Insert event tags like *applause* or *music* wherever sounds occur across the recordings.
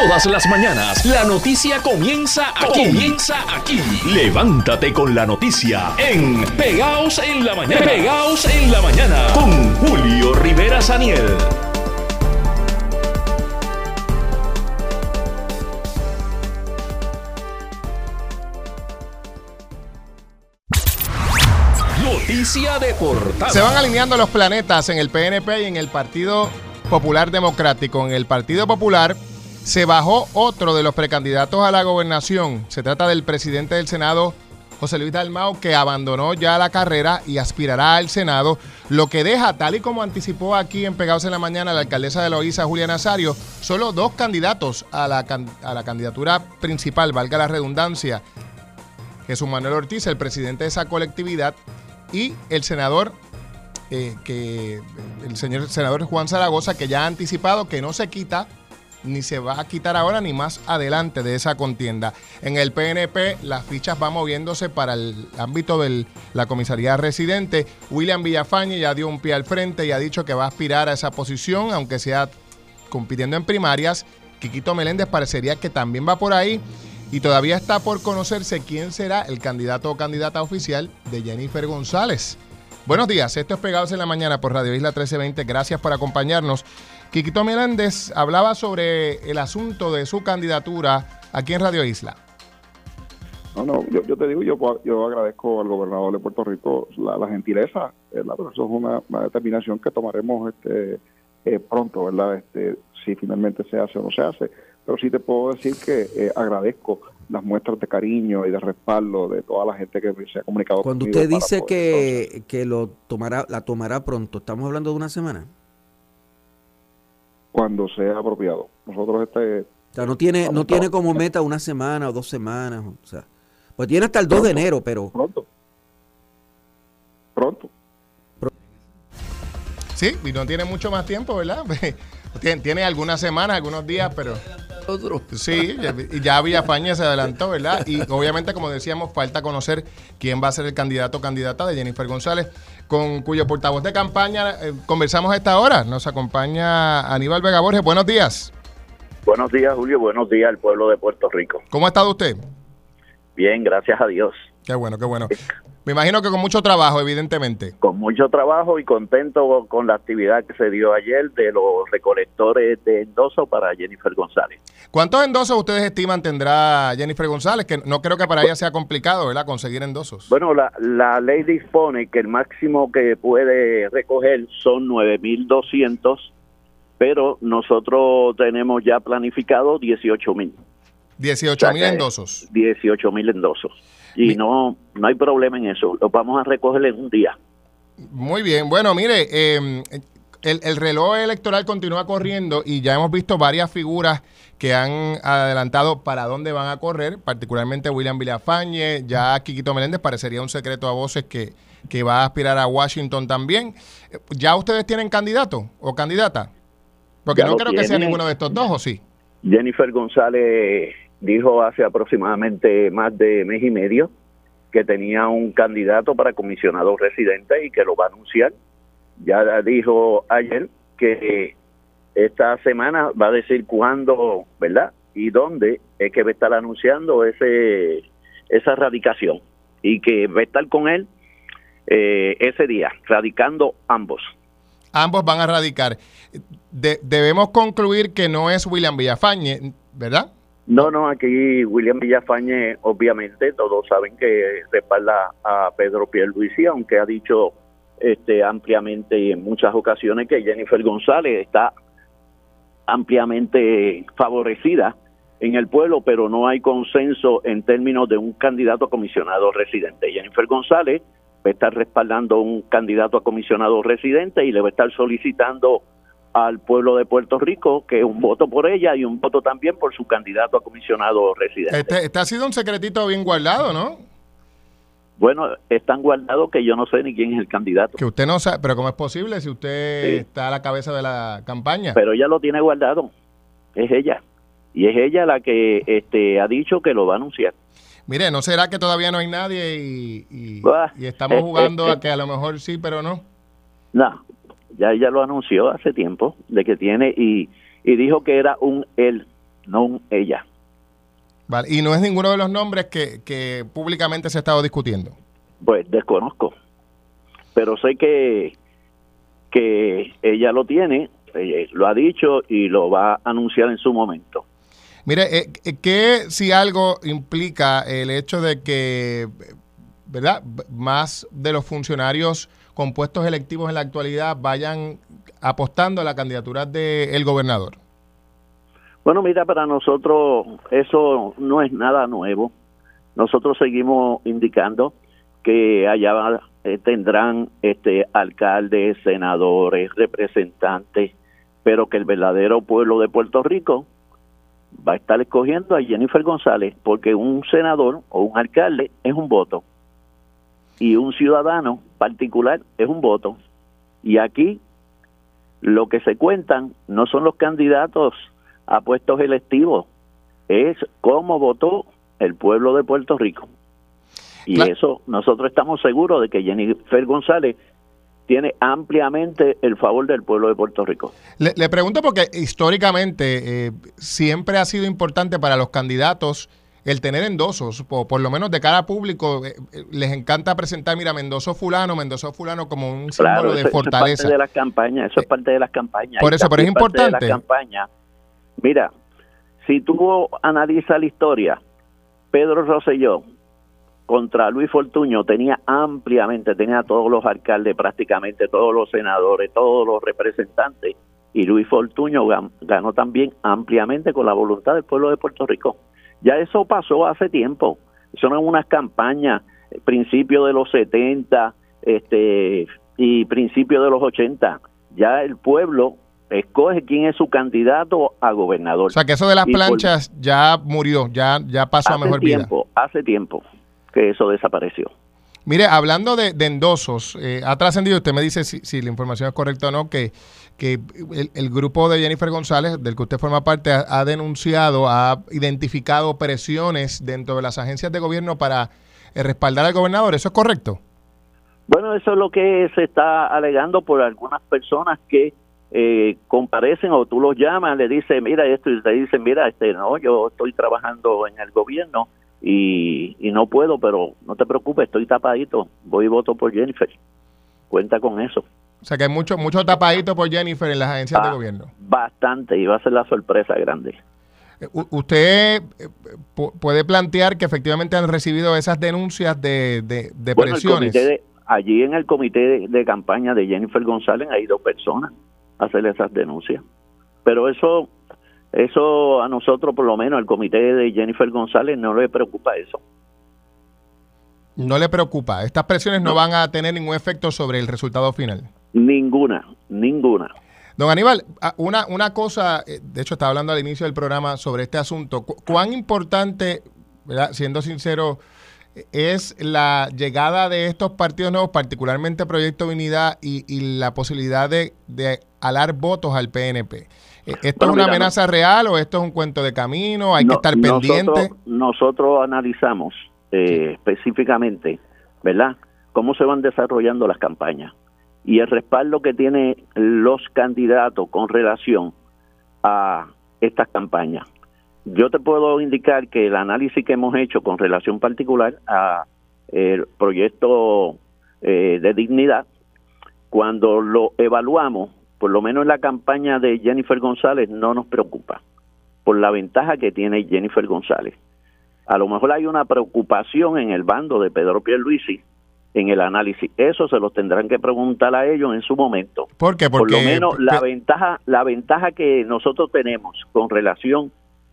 Todas las mañanas la noticia comienza aquí. Comienza aquí. Levántate con la noticia en Pegaos en la mañana. Pegaos en la mañana con Julio Rivera Saniel. Noticia de portada. Se van alineando los planetas en el PNP y en el Partido Popular Democrático. En el Partido Popular se bajó otro de los precandidatos a la gobernación. Se trata del presidente del Senado, José Luis Dalmau, que abandonó ya la carrera y aspirará al Senado, lo que deja, tal y como anticipó aquí en Pegados en la Mañana la alcaldesa de Loíza, Julia Nazario, solo dos candidatos a la, a la candidatura principal, valga la redundancia. Jesús Manuel Ortiz, el presidente de esa colectividad, y el senador eh, que el señor senador Juan Zaragoza, que ya ha anticipado que no se quita ni se va a quitar ahora ni más adelante de esa contienda. En el PNP las fichas van moviéndose para el ámbito de la comisaría residente. William Villafañe ya dio un pie al frente y ha dicho que va a aspirar a esa posición, aunque sea compitiendo en primarias. Quiquito Meléndez parecería que también va por ahí. Y todavía está por conocerse quién será el candidato o candidata oficial de Jennifer González. Buenos días, esto es Pegados en la Mañana por Radio Isla 1320. Gracias por acompañarnos. Quiquito Meléndez hablaba sobre el asunto de su candidatura aquí en Radio Isla. No, no, yo, te digo, yo, yo agradezco al gobernador de Puerto Rico la, gentileza, ¿verdad? pero eso es una, determinación que tomaremos este eh, pronto, ¿verdad? Este, si finalmente se hace o no se hace. Pero sí te puedo decir que eh, agradezco las muestras de cariño y de respaldo de toda la gente que se ha comunicado Cuando usted dice que, que lo tomará, la tomará pronto, ¿estamos hablando de una semana? Cuando sea apropiado. Nosotros este... O sea, no tiene, no tiene como meta una semana o dos semanas, o sea, pues tiene hasta el 2 de enero, pero... Pronto. Pronto. Sí, y no tiene mucho más tiempo, ¿verdad? *laughs* tiene, tiene algunas semanas, algunos días, pero... Sí, ya Villafaña se adelantó, ¿verdad? Y obviamente, como decíamos, falta conocer quién va a ser el candidato o candidata de Jennifer González, con cuyo portavoz de campaña eh, conversamos a esta hora. Nos acompaña Aníbal Vega Borges. Buenos días. Buenos días, Julio. Buenos días al pueblo de Puerto Rico. ¿Cómo ha estado usted? Bien, gracias a Dios. Qué bueno, qué bueno. Me imagino que con mucho trabajo, evidentemente. Con mucho trabajo y contento con la actividad que se dio ayer de los recolectores de endosos para Jennifer González. ¿Cuántos endosos ustedes estiman tendrá Jennifer González? Que no creo que para ella sea complicado, ¿verdad? Conseguir endosos. Bueno, la, la ley dispone que el máximo que puede recoger son 9.200, pero nosotros tenemos ya planificado 18.000. 18.000 endosos. 18.000 endosos y no, no hay problema en eso. Lo vamos a recoger en un día. Muy bien. Bueno, mire, em, el, el, reloj electoral continúa corriendo y ya hemos visto varias figuras que han adelantado para dónde van a correr, particularmente William Villafañe, ya Quiquito Meléndez parecería un secreto a voces que, que va a aspirar a Washington también. ¿Ya ustedes tienen candidato o candidata? Porque no creo que sea ninguno de estos dos, ¿o sí? Jennifer González dijo hace aproximadamente más de mes y medio que tenía un candidato para comisionado residente y que lo va a anunciar. Ya dijo ayer que esta semana va a decir cuándo, ¿verdad? Y dónde es que va a estar anunciando ese esa radicación y que va a estar con él eh, ese día, radicando ambos. Ambos van a radicar. debemos concluir que no es William Villafañe, ¿verdad? No, no, aquí William Villafañe, obviamente, todos saben que respalda a Pedro Pierluisi, aunque ha dicho este, ampliamente y en muchas ocasiones que Jennifer González está ampliamente favorecida en el pueblo, pero no hay consenso en términos de un candidato a comisionado residente. Jennifer González va a estar respaldando un candidato a comisionado residente y le va a estar solicitando al pueblo de Puerto Rico, que un voto por ella y un voto también por su candidato a comisionado residente. Este, este ha sido un secretito bien guardado, ¿no? Bueno, es tan guardado que yo no sé ni quién es el candidato. Que usted no sabe, pero ¿cómo es posible si usted está a la cabeza de la campaña? Pero ella lo tiene guardado, es ella. Y es ella la que este, ha dicho que lo va a anunciar. Mire, ¿no será que todavía no hay nadie y, y, estamos eh, *laughs* jugando eh, a que a lo mejor sí, pero no? No, ya ella lo anunció hace tiempo de que tiene y, y dijo que era un él, no ella. Vale. Y no es ninguno de los nombres que, que públicamente se ha estado discutiendo. Pues desconozco. Pero sé que, que ella lo tiene, eh, lo ha dicho y lo va a anunciar en su momento. Mire, eh, eh, ¿qué si algo implica el hecho de que, ¿verdad? Más de los funcionarios con puestos electivos en la actualidad vayan apostando a la candidatura del gobernador? Bueno, mira, para nosotros eso no es nada nuevo. Nosotros seguimos indicando que allá eh, tendrán este alcaldes, senadores, representantes, pero que el verdadero pueblo de Puerto Rico va a estar escogiendo a Jennifer González porque un senador o un alcalde es un voto y un ciudadano particular es un voto. Y aquí lo que se cuentan no son los candidatos a puestos electivos, es cómo votó el pueblo de Puerto Rico. Y eso nosotros estamos seguros de que Jennifer González tiene ampliamente el favor del pueblo de Puerto Rico. Le, pregunto porque históricamente eh, siempre ha sido importante para los candidatos el tener endosos, por, por lo menos de cara público, eh, eh, les encanta presentar, mira, Mendoza fulano, Mendoza fulano como un símbolo de fortaleza. Eso es parte de las campañas, eso es parte de las campañas. Por eso, pero es importante. campaña. Mira, si tú analizas la historia, Pedro Rosselló contra Luis Fortuño tenía ampliamente, tenía a todos los alcaldes, prácticamente todos los senadores, todos los representantes, y Luis Fortuño ganó también ampliamente con la voluntad del pueblo de Puerto Rico. Ya eso pasó hace tiempo. Son unas campañas, principio de los 70 este, y principio de los 80. Ya el pueblo escoge quién es su candidato a gobernador. O sea, que eso de las planchas ya murió, ya, ya pasó a mejor tiempo, vida. Hace tiempo que eso desapareció. Mire, hablando de, endosos, eh, ha trascendido, usted me dice si, la información es correcta o no, que, que el, grupo de Jennifer González, del que usted forma parte, ha, denunciado, ha identificado presiones dentro de las agencias de gobierno para eh, respaldar al gobernador. ¿Eso es correcto? Bueno, eso es lo que se está alegando por algunas personas que eh, comparecen o tú los llamas, le dices, mira esto, y te dicen, mira, este, no, yo estoy trabajando en el gobierno y, no puedo, pero no te preocupes, estoy tapadito, voy y voto por Jennifer. Cuenta con eso. O sea que hay mucho, mucho tapadito por Jennifer en las agencias de gobierno. Bastante, y va a ser la sorpresa grande. Eh, ¿Usted eh, puede plantear que efectivamente han recibido esas denuncias de, de, presiones? allí en el comité de, campaña de Jennifer González hay dos personas a hacer esas denuncias. Pero eso eso a nosotros, por lo menos, al comité de Jennifer González, no le preocupa eso. No le preocupa. Estas presiones no, van a tener ningún efecto sobre el resultado final. Ninguna, ninguna. Don Aníbal, una, una cosa, eh, de hecho estaba hablando al inicio del programa sobre este asunto. ¿Cuán importante, siendo sincero, es la llegada de estos partidos nuevos, particularmente Proyecto Unidad y, y la posibilidad de, de alar votos al PNP? Eh, ¿Esto es una amenaza real o esto es un cuento de camino? ¿Hay que estar pendiente? Nosotros, analizamos eh, específicamente, ¿verdad?, cómo se van desarrollando las campañas y el respaldo que tienen los candidatos con relación a estas campañas. Yo te puedo indicar que el análisis que hemos hecho con relación particular a el proyecto eh, de dignidad, cuando lo evaluamos, por lo menos en la campaña de Jennifer González, no nos preocupa por la ventaja que tiene Jennifer González. A lo mejor hay una preocupación en el bando de Pedro Pierluisi en el análisis. Eso se los tendrán que preguntar a ellos en su momento. ¿Por qué? Porque, por lo menos la ventaja, la ventaja que nosotros tenemos con relación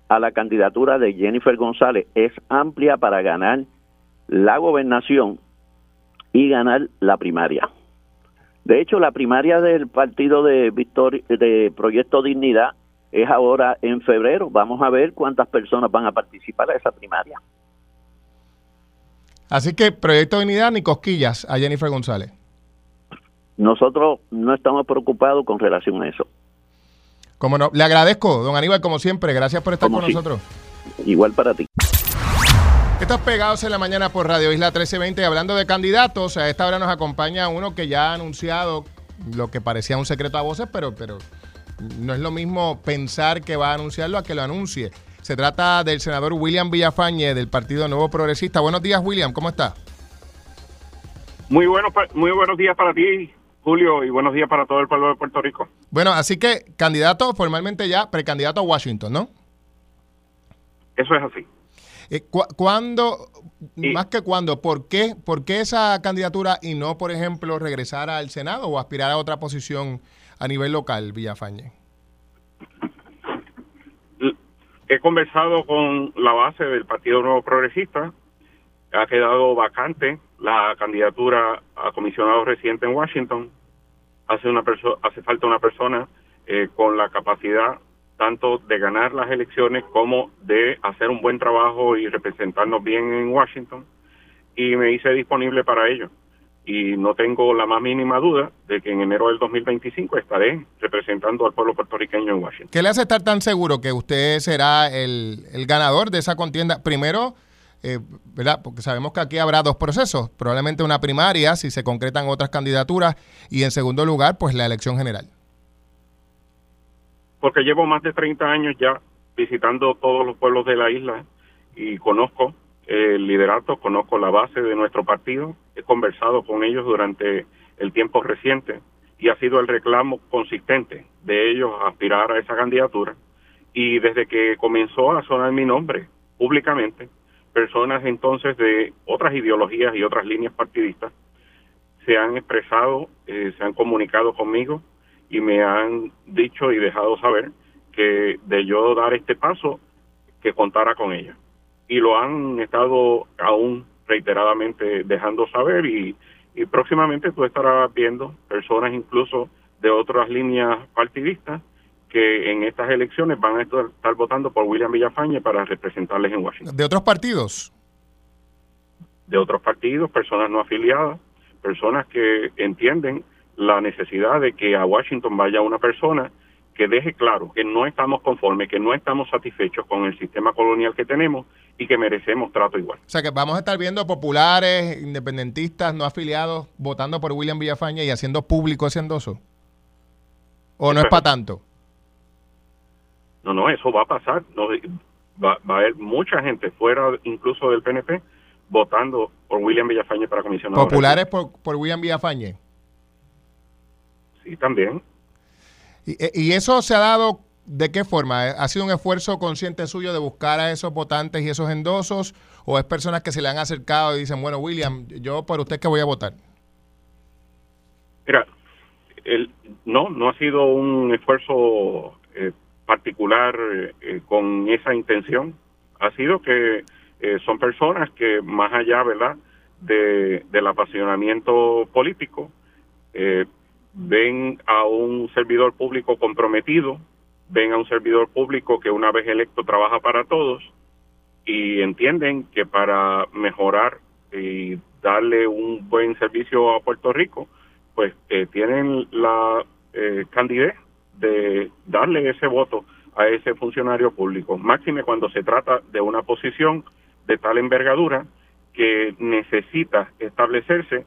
a la candidatura de Jennifer González es amplia para ganar la gobernación y ganar la primaria. De hecho, la primaria del partido de Victoria, de Proyecto Dignidad es ahora en febrero. Vamos a ver cuántas personas van a participar a esa primaria. Así que Proyecto Dignidad ni cosquillas a Jennifer González. Nosotros no estamos preocupados con relación a eso. Como no, le agradezco, don Aníbal, como siempre. Gracias por estar con nosotros. Igual para ti. Estás pegados en la mañana por Radio Isla 1320 hablando de candidatos. A esta hora nos acompaña uno que ya ha anunciado lo que parecía un secreto a voces, pero, pero no es lo mismo pensar que va a anunciarlo a que lo anuncie. Se trata del senador William Villafañe del Partido Nuevo Progresista. Buenos días, William, ¿cómo está? Muy, bueno, muy buenos días para ti, Julio, y buenos días para todo el pueblo de Puerto Rico. Bueno, así que candidato formalmente ya, precandidato a Washington, ¿no? Eso es así. Eh, ¿Cuándo, más que cuándo, por qué, por qué esa candidatura y no, por ejemplo, regresar al Senado o aspirar a otra posición a nivel local, Villafañe? He conversado con la base del Partido Nuevo Progresista, ha quedado vacante la candidatura a comisionado residente en Washington. Hace, una hace falta una persona eh, con la capacidad tanto de ganar las elecciones como de hacer un buen trabajo y representarnos bien en Washington y me hice disponible para ello. Y no tengo la más mínima duda de que en enero del 2025 estaré representando al pueblo puertorriqueño en Washington. ¿Qué le hace estar tan seguro que usted será el, ganador de esa contienda? Primero, eh, ¿verdad? Porque sabemos que aquí habrá dos procesos, probablemente una primaria si se concretan otras candidaturas y en segundo lugar, pues la elección general porque llevo más de 30 años ya visitando todos los pueblos de la isla y conozco el liderato, conozco la base de nuestro partido, he conversado con ellos durante el tiempo reciente y ha sido el reclamo consistente de ellos aspirar a esa candidatura y desde que comenzó a sonar mi nombre públicamente, personas entonces de otras ideologías y otras líneas partidistas se han expresado, eh, se han comunicado conmigo y me han dicho y dejado saber que de yo dar este paso, que contara con ella. Y lo han estado aún reiteradamente dejando saber y, próximamente tú estarás viendo personas incluso de otras líneas partidistas que en estas elecciones van a estar, votando por William Villafañe para representarles en Washington. ¿De otros partidos? De otros partidos, personas no afiliadas, personas que entienden la necesidad de que a Washington vaya una persona que deje claro que no estamos conformes, que no estamos satisfechos con el sistema colonial que tenemos y que merecemos trato igual. O sea que vamos a estar viendo populares, independentistas, no afiliados, votando por William Villafaña y haciendo público ese endoso. ¿O no es para tanto? No, no, eso va a pasar. No, va, a haber mucha gente fuera incluso del PNP votando por William Villafañe para comisionado. ¿Populares por, por William Villafañe? y también. Eh, ¿Y, eso se ha dado de qué forma? ¿Ha sido un esfuerzo consciente suyo de buscar a esos votantes y esos endosos? ¿O es personas que se le han acercado y dicen, bueno, William, yo por usted que voy a votar? Mira, el, no, no ha sido un esfuerzo eh, particular eh, con esa intención. Ha sido que son personas que más allá, ¿verdad?, de, del apasionamiento político, eh, ven a un servidor público comprometido, ven a un servidor público que una vez electo trabaja para todos y entienden que para mejorar y darle un buen servicio a Puerto Rico, pues eh, tienen la eh, candidez de darle ese voto a ese funcionario público, máxime cuando se trata de una posición de tal envergadura que necesita establecerse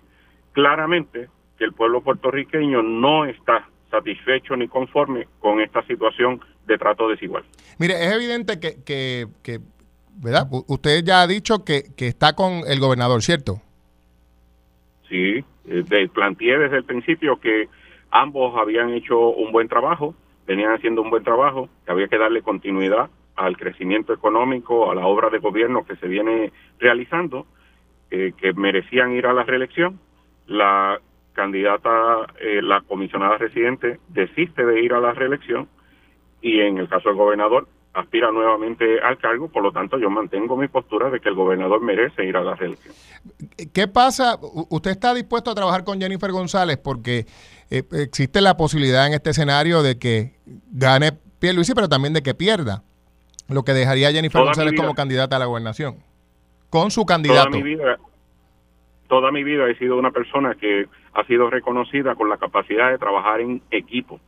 claramente que el pueblo puertorriqueño no está satisfecho ni conforme con esta situación de trato desigual. Mire, es evidente que, que, que ¿verdad? Usted ya ha dicho que, que está con el gobernador, ¿cierto? Sí, eh, planteé desde el principio que ambos habían hecho un buen trabajo, venían haciendo un buen trabajo, que había que darle continuidad al crecimiento económico, a la obra de gobierno que se viene realizando, eh, que merecían ir a la reelección. La candidata, eh, la comisionada residente, desiste de ir a la reelección y en el caso del gobernador aspira nuevamente al cargo, por lo tanto yo mantengo mi postura de que el gobernador merece ir a la reelección. ¿Qué pasa? ¿Usted está dispuesto a trabajar con Jennifer González? Porque eh, existe la posibilidad en este escenario de que gane Pierluisi, pero también de que pierda, lo que dejaría a Jennifer González como candidata a la gobernación, con su candidato. mi vida, toda mi vida he sido una persona que ha sido reconocida con la capacidad de trabajar en equipo.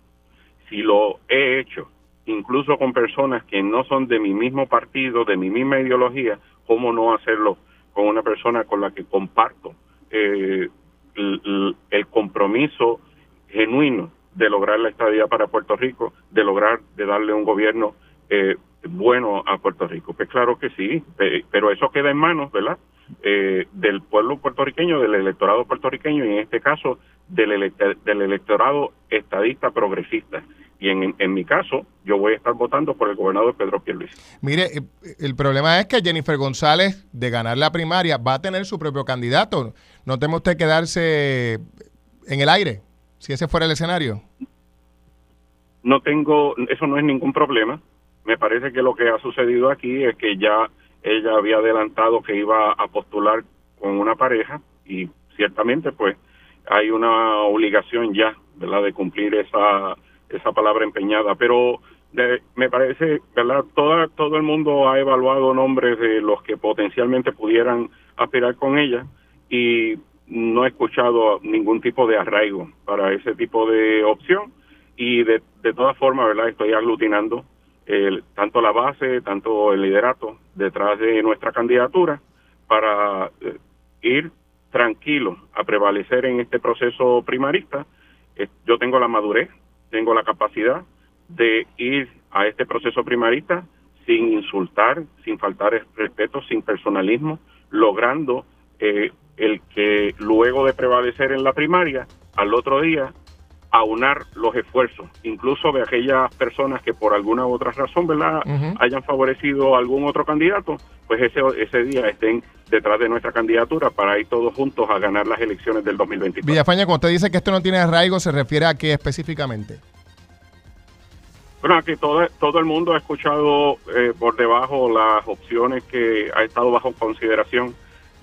Si lo he hecho, incluso con personas que no son de mi mismo partido, de mi misma ideología, ¿cómo no hacerlo con una persona con la que comparto eh, el, compromiso genuino de lograr la estadía para Puerto Rico, de lograr de darle un gobierno eh, bueno a Puerto Rico. Pues claro que sí, pero eso queda en manos, ¿verdad? Eh, del pueblo puertorriqueño, del electorado puertorriqueño y en este caso del, del electorado estadista progresista. Y en, en, mi caso, yo voy a estar votando por el gobernador Pedro Pierluisi. Mire, eh, el problema es que Jennifer González, de ganar la primaria, va a tener su propio candidato. ¿No teme usted quedarse en el aire si ese fuera el escenario? No tengo, eso no es ningún problema. Me parece que lo que ha sucedido aquí es que ya ella había adelantado que iba a postular con una pareja y ciertamente pues hay una obligación ya, ¿verdad?, de cumplir esa esa palabra empeñada, pero me parece, ¿verdad? Toda, todo el mundo ha evaluado nombres de los que potencialmente pudieran aspirar con ella y no he escuchado ningún tipo de arraigo para ese tipo de opción y de, de todas formas, ¿verdad? Estoy aglutinando el, tanto la base, tanto el liderato detrás de nuestra candidatura para eh, ir tranquilo a prevalecer en este proceso primarista. Eh, yo tengo la madurez, tengo la capacidad de ir a este proceso primarista sin insultar, sin faltar respeto, sin personalismo, logrando eh, el que luego de prevalecer en la primaria, al otro día, aunar los esfuerzos, incluso de aquellas personas que por alguna u otra razón, ¿verdad?, hayan favorecido a algún otro candidato, pues ese, ese día estén detrás de nuestra candidatura para ir todos juntos a ganar las elecciones del 2024. Villafaña, cuando usted dice que esto no tiene arraigo, ¿se refiere a qué específicamente? Bueno, aquí todo, todo el mundo ha escuchado eh, por debajo las opciones que ha estado bajo consideración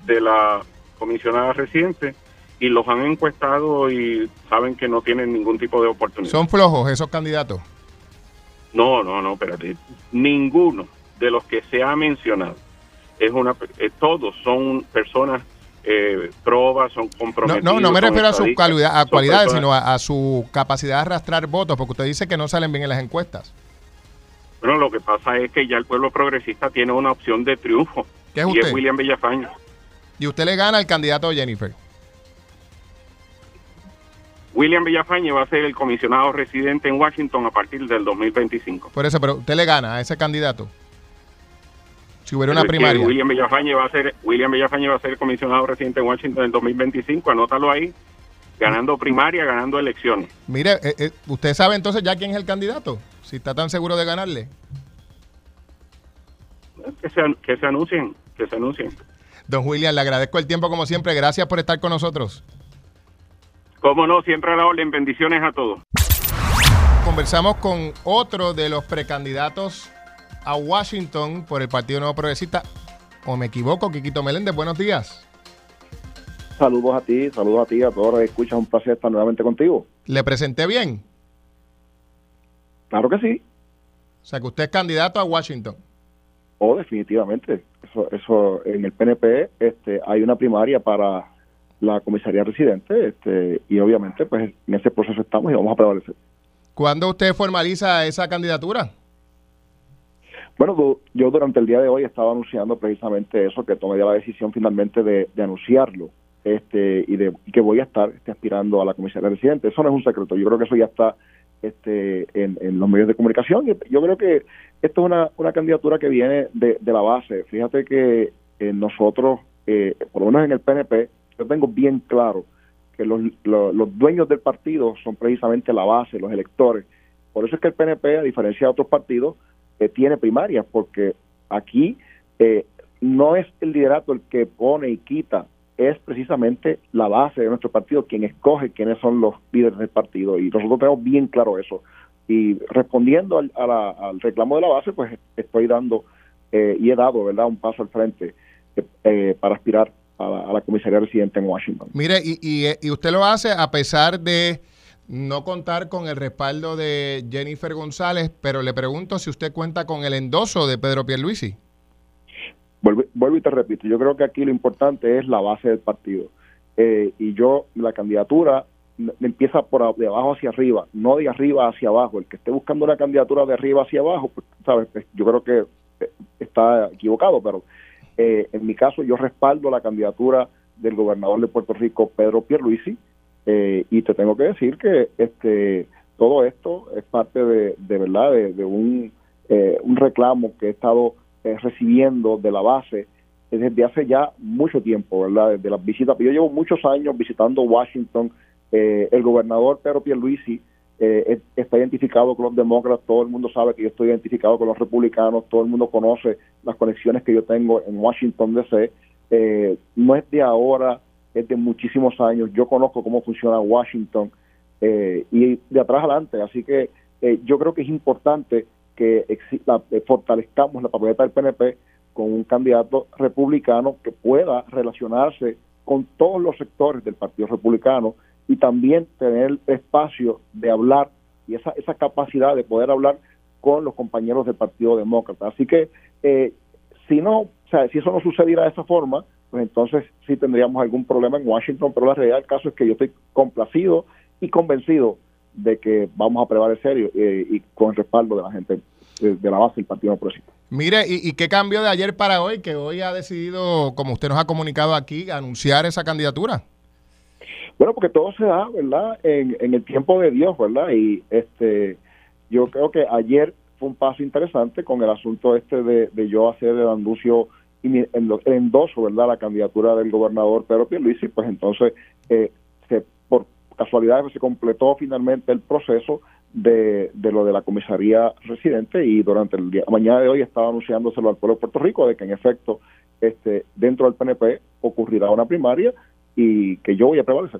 de la comisionada reciente y los han encuestado y saben que no tienen ningún tipo de oportunidad. ¿Son flojos esos candidatos? No, no, no, espérate. Ninguno de los que se ha mencionado es una. Eh, todos son personas eh, probas, son comprometidos. No, no, me refiero a su calidad, a cualidades, sino a, su capacidad de arrastrar votos, porque usted dice que no salen bien en las encuestas. Bueno, lo que pasa es que ya el pueblo progresista tiene una opción de triunfo. ¿Qué es y es William Villafaña. Y usted le gana al candidato Jennifer. William Villafañe va a ser el comisionado residente en Washington a partir del 2025. Por eso, pero usted le gana a ese candidato. Si hubiera una primaria. William Villafañe va a ser William Villafañe va a ser el comisionado residente en Washington en 2025. Anótalo ahí. Ganando primaria, ganando elecciones. Mire, eh, eh, usted sabe entonces ya quién es el candidato. Si está tan seguro de ganarle. Que se, que se anuncien, que se anuncien. Don William, le agradezco el tiempo como siempre. Gracias por estar con nosotros. Cómo no, siempre a la orden. Bendiciones a todos. Conversamos con otro de los precandidatos a Washington por el Partido Nuevo Progresista. ¿O me equivoco, Quiquito Meléndez? Buenos días. Saludos a ti, saludos a ti, a todos los que escuchan. Un placer estar nuevamente contigo. ¿Le presenté bien? Claro que sí. O sea, que usted es candidato a Washington. Oh, definitivamente. Eso, eso en el PNP este, hay una primaria para la comisaría residente este, y obviamente pues en ese proceso estamos y vamos a prevalecer. ¿Cuándo usted formaliza esa candidatura? Bueno, yo durante el día de hoy estaba anunciando precisamente eso, que tomé ya la decisión finalmente de, anunciarlo este y de que voy a estar este, aspirando a la comisaría residente. Eso no es un secreto, yo creo que eso ya está este, en, los medios de comunicación. Yo creo que esto es una, una candidatura que viene de, la base. Fíjate que eh, nosotros, eh, por lo menos en el PNP, yo tengo bien claro que los, los, dueños del partido son precisamente la base, los electores. Por eso es que el PNP, a diferencia de otros partidos, eh, tiene primarias, porque aquí eh, no es el liderato el que pone y quita, es precisamente la base de nuestro partido quien escoge quiénes son los líderes del partido. Y nosotros tenemos bien claro eso. Y respondiendo al, al reclamo de la base, pues estoy dando eh, y he dado, ¿verdad?, un paso al frente para aspirar a la, comisaría residente en Washington. Mire, y, y, usted lo hace a pesar de no contar con el respaldo de Jennifer González, pero le pregunto si usted cuenta con el endoso de Pedro Pierluisi. Vuelvo, vuelvo y te repito, yo creo que aquí lo importante es la base del partido. Eh, y yo, la candidatura empieza por de abajo hacia arriba, no de arriba hacia abajo. El que esté buscando una candidatura de arriba hacia abajo, pues, sabes, pues, yo creo que eh, está equivocado, pero eh, en mi caso, yo respaldo la candidatura del gobernador de Puerto Rico, Pedro Pierluisi, eh, y te tengo que decir que este todo esto es parte de, de verdad de, un, eh, un reclamo que he estado eh, recibiendo de la base desde hace ya mucho tiempo, ¿verdad? Desde las visitas. Yo llevo muchos años visitando Washington. el gobernador Pedro Pierluisi eh, está identificado con los demócratas, todo el mundo sabe que yo estoy identificado con los republicanos, todo el mundo conoce las conexiones que yo tengo en Washington DC. Eh, no es de ahora, es de muchísimos años. Yo conozco cómo funciona Washington eh, y de atrás adelante. Así que yo creo que es importante que fortalezcamos la papeleta del PNP con un candidato republicano que pueda relacionarse con todos los sectores del Partido Republicano y también tener espacio de hablar y esa, esa capacidad de poder hablar con los compañeros del Partido Demócrata. Así que eh, si no, o sea, si eso no sucediera de esa forma, pues entonces sí tendríamos algún problema en Washington, pero la realidad del caso es que yo estoy complacido y convencido de que vamos a prevalecer y, eh, y con el respaldo de la gente de, la base del Partido Progresista. Mire, ¿y, ¿y, qué cambió de ayer para hoy? Que hoy ha decidido, como usted nos ha comunicado aquí, anunciar esa candidatura. Bueno, porque todo se da, ¿verdad? En, en el tiempo de Dios, ¿verdad? Y este, yo creo que ayer fue un paso interesante con el asunto este de, yo hacer el anuncio en el endoso, ¿verdad? La candidatura del gobernador Pedro Pierluisi, pues entonces eh, se, por casualidad se completó finalmente el proceso de, de lo de la comisaría residente y durante el día mañana de hoy estaba anunciándoselo al pueblo de Puerto Rico de que en efecto este dentro del PNP ocurrirá una primaria y que yo voy a prevalecer.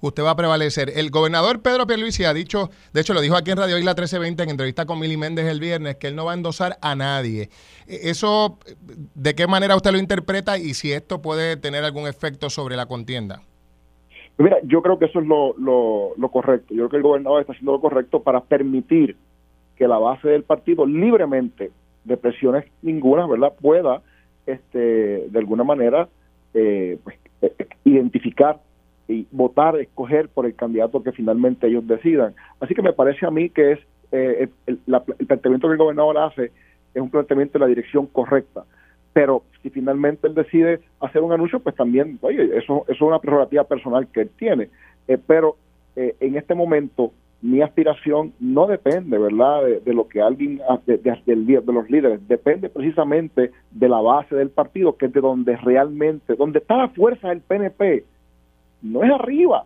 Usted va a prevalecer. El gobernador Pedro Pierluisi ha dicho, de hecho lo dijo aquí en Radio Isla 1320 en entrevista con Mili Méndez el viernes, que él no va a endosar a nadie. E, ¿Eso de qué manera usted lo interpreta y si esto puede tener algún efecto sobre la contienda? Mira, yo creo que eso es lo, lo, lo correcto. Yo creo que el gobernador está haciendo lo correcto para permitir que la base del partido libremente, de presiones ninguna, ¿verdad?, pueda este, de alguna manera eh, pues, identificar y votar, escoger por el candidato que finalmente ellos decidan. Así que me parece a mí que es eh, el, planteamiento que el gobernador hace es un planteamiento en la dirección correcta. Pero si finalmente él decide hacer un anuncio, pues también, oye, eso, eso es una prerrogativa personal que él tiene. Eh, pero eh, en este momento mi aspiración no depende, ¿verdad?, de, lo que alguien, de, de, los líderes, depende precisamente de la base del partido, que es de donde realmente, donde está la fuerza del PNP, no es arriba,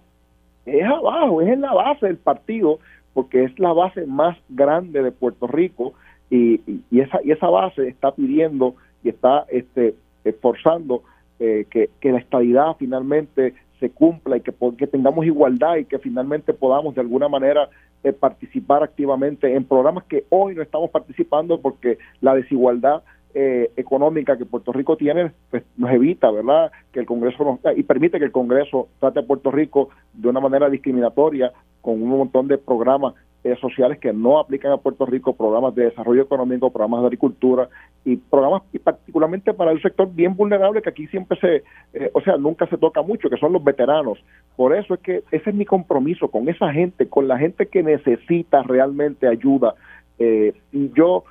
es abajo, es en la base del partido, porque es la base más grande de Puerto Rico y, y, esa, y esa base está pidiendo y está este, esforzando eh, que, que la estabilidad finalmente se cumpla y que, que tengamos igualdad y que finalmente podamos de alguna manera eh, participar activamente en programas que hoy no estamos participando porque la desigualdad eh, económica que Puerto Rico tiene pues, nos evita, ¿verdad? Que el Congreso y permite que el Congreso trate a Puerto Rico de una manera discriminatoria con un montón de programas eh, sociales que no aplican a Puerto Rico, programas de desarrollo económico, programas de agricultura y programas y particularmente para el sector bien vulnerable que aquí siempre se, eh, o sea, nunca se toca mucho, que son los veteranos. Por eso es que ese es mi compromiso con esa gente, con la gente que necesita realmente ayuda. Eh, yo,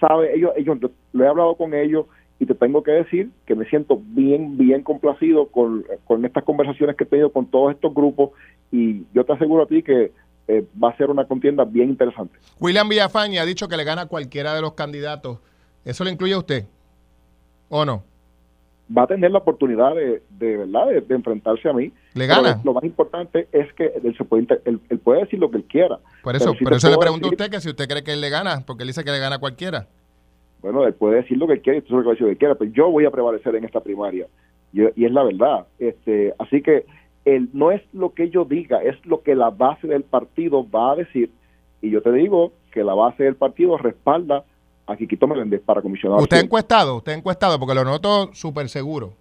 sabe, ellos, ellos, lo he hablado con ellos y te tengo que decir que me siento bien, bien complacido con, con estas conversaciones que he tenido con todos estos grupos y yo te aseguro a ti que eh, va a ser una contienda bien interesante. William Villafaña ha dicho que le gana a cualquiera de los candidatos. ¿Eso le incluye a usted? ¿O no? Va a tener la oportunidad de, de verdad de, enfrentarse a mí. ¿Le gana? Lo, más importante es que él, se puede, él, puede decir lo que él quiera. Por eso, pero, eso le pregunto a usted que si usted cree que él le gana, porque él dice que le gana a cualquiera. Bueno, él puede decir lo que quiera y tú lo que que quiera, pero yo voy a prevalecer en esta primaria. Y, y es la verdad. este Así que no es lo que yo diga, es lo que la base del partido va a decir. Y yo te digo que la base del partido respalda a Quiquito Meléndez para comisionado. ¿Usted ha encuestado? ¿Usted ha encuestado? Porque lo noto súper seguro.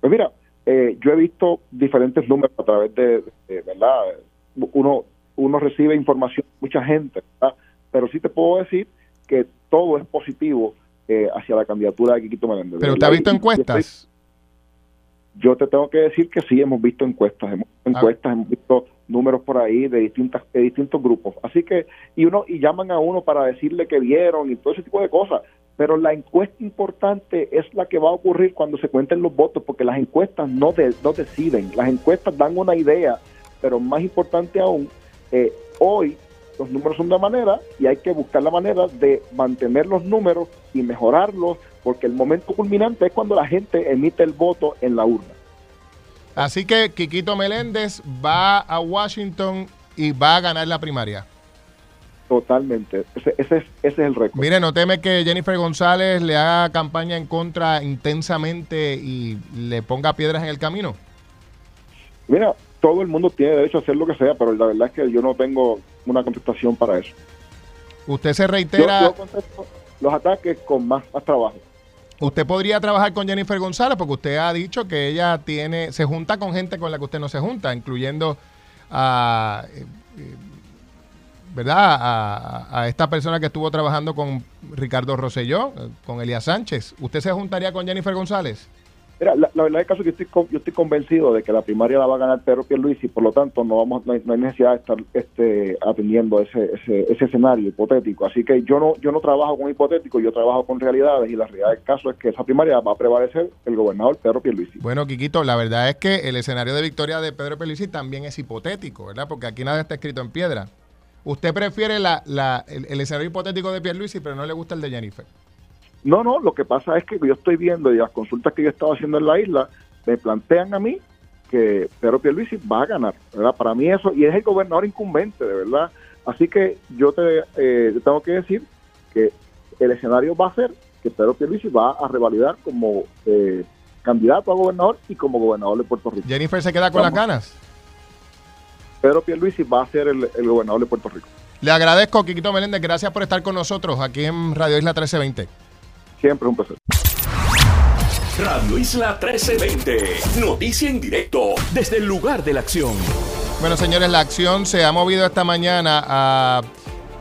Pues mira, eh, yo he visto diferentes números a través de, ¿verdad? Uno, uno recibe información de mucha gente, Pero sí te puedo decir que todo es positivo eh, hacia la candidatura de Quiquito Meléndez. ¿Pero usted ha visto encuestas? Yo te tengo que decir que sí hemos visto encuestas, hemos visto encuestas, hemos visto números por ahí de distintas de distintos grupos. Así que y uno y llaman a uno para decirle que vieron y todo ese tipo de cosas, pero la encuesta importante es la que va a ocurrir cuando se cuenten los votos, porque las encuestas no, no deciden, las encuestas dan una idea, pero más importante aún, eh, Hoy los números son de manera y hay que buscar la manera de mantener los números y mejorarlos porque el momento culminante es cuando la gente emite el voto en la urna. Así que Quiquito Meléndez va a Washington y va a ganar la primaria. Totalmente, ese, ese, es, ese es el récord. Mire, no teme que Jennifer González le haga campaña en contra intensamente y le ponga piedras en el camino. Mira, todo el mundo tiene derecho a hacer lo que sea, pero la verdad es que yo no tengo una contestación para eso. Usted se reitera... Yo, yo contesto los ataques con más, más trabajo. Usted podría trabajar con Jennifer González porque usted ha dicho que ella tiene se junta con gente con la que usted no se junta, incluyendo a... eh, eh, ¿verdad? A, a esta persona que estuvo trabajando con Ricardo Rosselló, eh, con Elías Sánchez. ¿Usted se juntaría con Jennifer González? Mira, la, verdad es que yo estoy, yo estoy convencido de que la primaria la va a ganar Pedro Pierluisi por lo tanto no vamos no hay, no hay necesidad de estar este, atendiendo ese, ese, ese escenario hipotético. Así que yo no yo no trabajo con hipotéticos, yo trabajo con realidades y la realidad del caso es que esa primaria va a prevalecer el gobernador Pedro Pierluisi. Bueno, Quiquito, la verdad es que el escenario de victoria de Pedro Pelici también es hipotético, ¿verdad? Porque aquí nada está escrito en piedra. Usted prefiere la, la, el, el escenario hipotético de Pierluisi, pero no le gusta el de Jennifer. No, no, lo que pasa es que yo estoy viendo y las consultas que yo he estado haciendo en la isla me plantean a mí que Pedro Pierluisi va a ganar, ¿verdad? Para mí eso, y es el gobernador incumbente, de verdad. Así que yo te, eh, te tengo que decir que el escenario va a ser que Pedro Pierluisi va a revalidar como eh, candidato a gobernador y como gobernador de Puerto Rico. Jennifer se queda con las ganas. Pedro Pierluisi va a ser el, el gobernador de Puerto Rico. Le agradezco, Quiquito Meléndez, gracias por estar con nosotros aquí en Radio Isla 1320. Siempre un placer. Radio Isla 1320. Noticia en directo desde el lugar de la acción. Bueno, señores, la acción se ha movido esta mañana a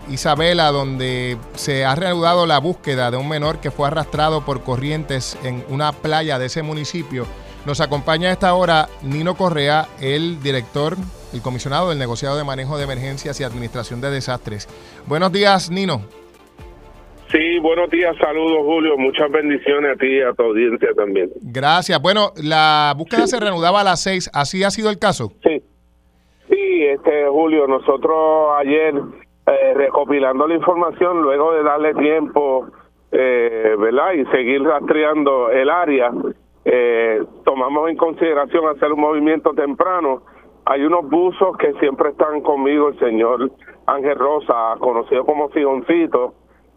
Isabela, donde se ha reanudado la búsqueda de un menor que fue arrastrado por corrientes en una playa de ese municipio. Nos acompaña a esta hora Nino Correa, el director, el comisionado del negociado de manejo de emergencias y administración de desastres. Buenos días, Nino. Sí, buenos días, saludos Julio, muchas bendiciones a ti y a tu audiencia también. Gracias. Bueno, la búsqueda se reanudaba a las seis. ¿Así ha sido el caso? Sí, sí, este Julio, nosotros ayer eh, recopilando la información, luego de darle tiempo, eh, ¿verdad? Y seguir rastreando el área, eh, tomamos en consideración hacer un movimiento temprano. Hay unos buzos que siempre están conmigo, el señor Ángel Rosa, conocido como Figoncito,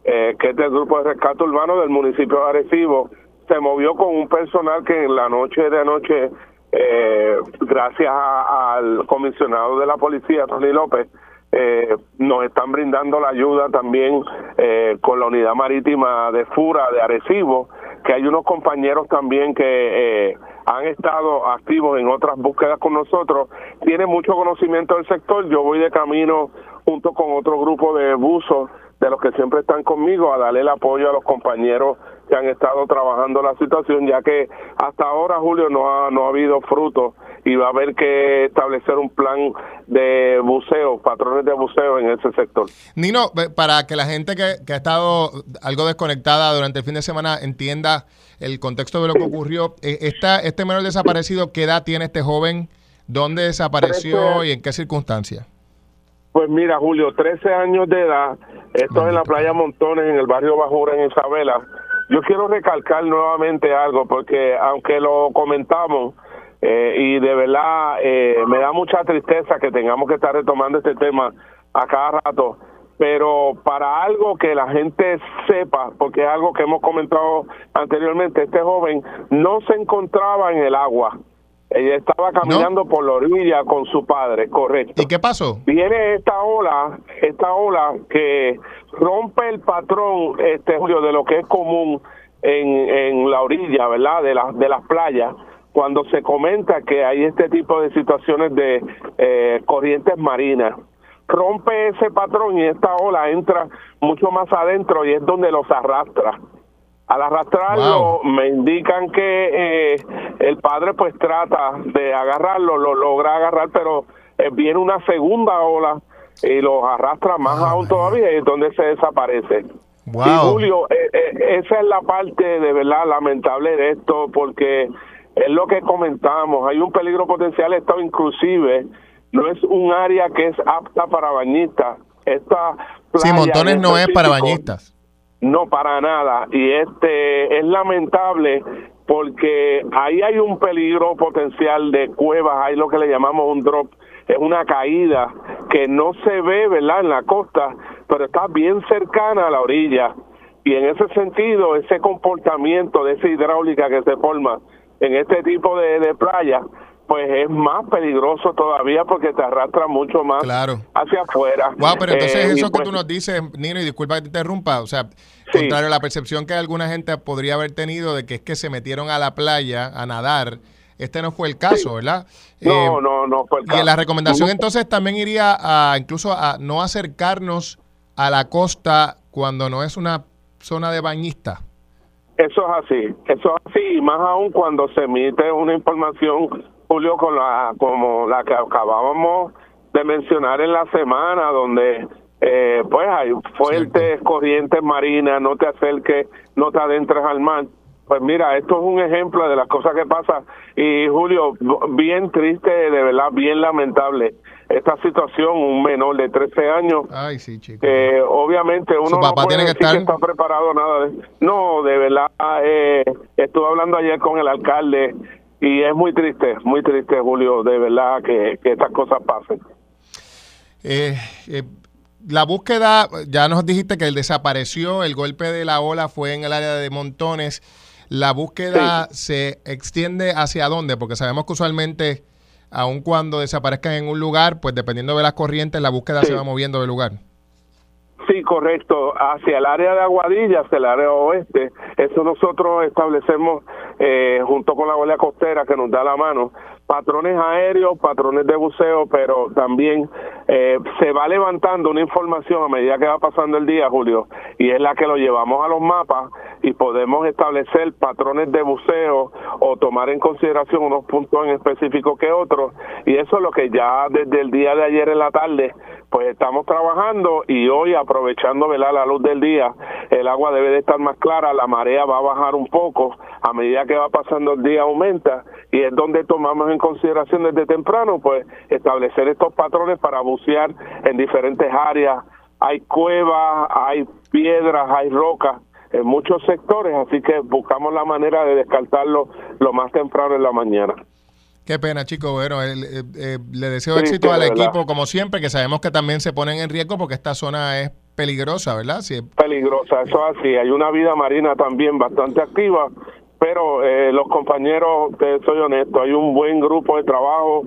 eh, que es del grupo de rescate urbano del municipio de Arecibo, se movió con un personal que en la noche de anoche, eh, gracias a- al comisionado de la policía, Tony López, eh, nos están brindando la ayuda también eh, con la unidad marítima de Fura de Arecibo, que hay unos compañeros también que eh, han estado activos en otras búsquedas con nosotros, tiene mucho conocimiento del sector, yo voy de camino junto con otro grupo de buzos de los que siempre están conmigo a darle el apoyo a los compañeros que han estado trabajando la situación, ya que hasta ahora, Julio, no ha, no ha habido fruto y va a haber que establecer un plan de buceo, patrones de buceo en ese sector. Nino, para que la gente que, que ha estado algo desconectada durante el fin de semana entienda el contexto de lo que ocurrió, eh, esta, este menor desaparecido, ¿qué edad tiene este joven? ¿Dónde desapareció y en qué circunstancias? Pues mira, Julio, 13 años de edad, esto es en la playa Montones, en el barrio Bajura, en Isabela. Yo quiero recalcar nuevamente algo, porque aunque lo comentamos, eh, y de verdad eh, me da mucha tristeza que tengamos que estar retomando este tema a cada rato, pero para algo que la gente sepa, porque es algo que hemos comentado anteriormente, este joven no se encontraba en el agua, ella estaba caminando por la orilla con su padre, correcto ¿Y qué pasó? viene esta ola, esta ola que rompe el patrón, este Julio, de lo que es común en, en la orilla, ¿verdad? De, la, de las playas, cuando se comenta que hay este tipo de situaciones de eh, corrientes marinas. Rompe ese patrón y esta ola entra mucho más adentro y es donde los arrastra. Al arrastrarlo, Wow. me indican que eh, el padre pues trata de agarrarlo, lo logra agarrar, pero eh, viene una segunda ola y los arrastra más Ah, aún todavía y es donde se desaparece. Y Wow. Julio, eh, eh, esa es la parte de verdad lamentable de esto porque es lo que comentamos, hay un peligro potencial, esto inclusive no es un área que es apta para bañistas. Esta sí, Montones no es para bañistas. No, para nada. Y este es lamentable porque ahí hay un peligro potencial de cuevas, hay lo que le llamamos un drop, es una caída que no se ve, ¿verdad?, en la costa, pero está bien cercana a la orilla. Y en ese sentido, ese comportamiento de esa hidráulica que se forma en este tipo de, de playa, pues es más peligroso todavía porque te arrastra mucho más hacia afuera. Wow, pero entonces eh, eso que pues tú nos dices, Nino, y disculpa que te interrumpa, o sea, contrario a la percepción que alguna gente podría haber tenido de que es que se metieron a la playa a nadar, este no fue el caso, ¿verdad? No, eh, no, no fue el caso. Y la recomendación entonces también iría a incluso a no acercarnos a la costa cuando no es una zona de bañista. Eso es así, eso es así, y más aún cuando se emite una información Julio, con la, como la que acabábamos de mencionar en la semana, donde eh, pues hay fuertes corrientes marinas, no te acerques, no te adentres al mar. Pues mira, esto es un ejemplo de las cosas que pasan. Y Julio, bien triste, de verdad, bien lamentable esta situación, un menor de 13 años. Ay, sí, chico. Eh, obviamente uno no puede decir que, está preparado nada. De, no, de verdad, eh, estuve hablando ayer con el alcalde y es muy triste, muy triste, Julio, de verdad que, estas cosas pasen. Eh, eh, la búsqueda, ya nos dijiste que él desapareció, el golpe de la ola fue en el área de Montones. ¿La búsqueda se extiende hacia dónde? Porque sabemos que usualmente, aun cuando desaparezcan en un lugar, pues dependiendo de las corrientes, la búsqueda se va moviendo del lugar. Sí, correcto. Hacia el área de Aguadilla, hacia el área oeste. Eso nosotros establecemos eh, junto con la Guardia Costera que nos da la mano patrones aéreos, patrones de buceo, pero también eh, se va levantando una información a medida que va pasando el día, Julio, y es la que lo llevamos a los mapas y podemos establecer patrones de buceo o tomar en consideración unos puntos en específico que otros, y eso es lo que ya desde el día de ayer en la tarde pues estamos trabajando y hoy aprovechando la luz del día, el agua debe de estar más clara, la marea va a bajar un poco, a medida que va pasando el día aumenta y es donde tomamos en consideración desde temprano pues establecer estos patrones para bucear en diferentes áreas, hay cuevas, hay piedras, hay rocas en muchos sectores, así que buscamos la manera de descartarlo lo más temprano en la mañana. Qué pena, chicos. Bueno, eh, eh, le deseo éxito al equipo, como siempre, que sabemos que también se ponen en riesgo porque esta zona es peligrosa, ¿verdad? Sí. Peligrosa, eso es así. Hay una vida marina también bastante activa, pero eh, los compañeros, te soy honesto, hay un buen grupo de trabajo,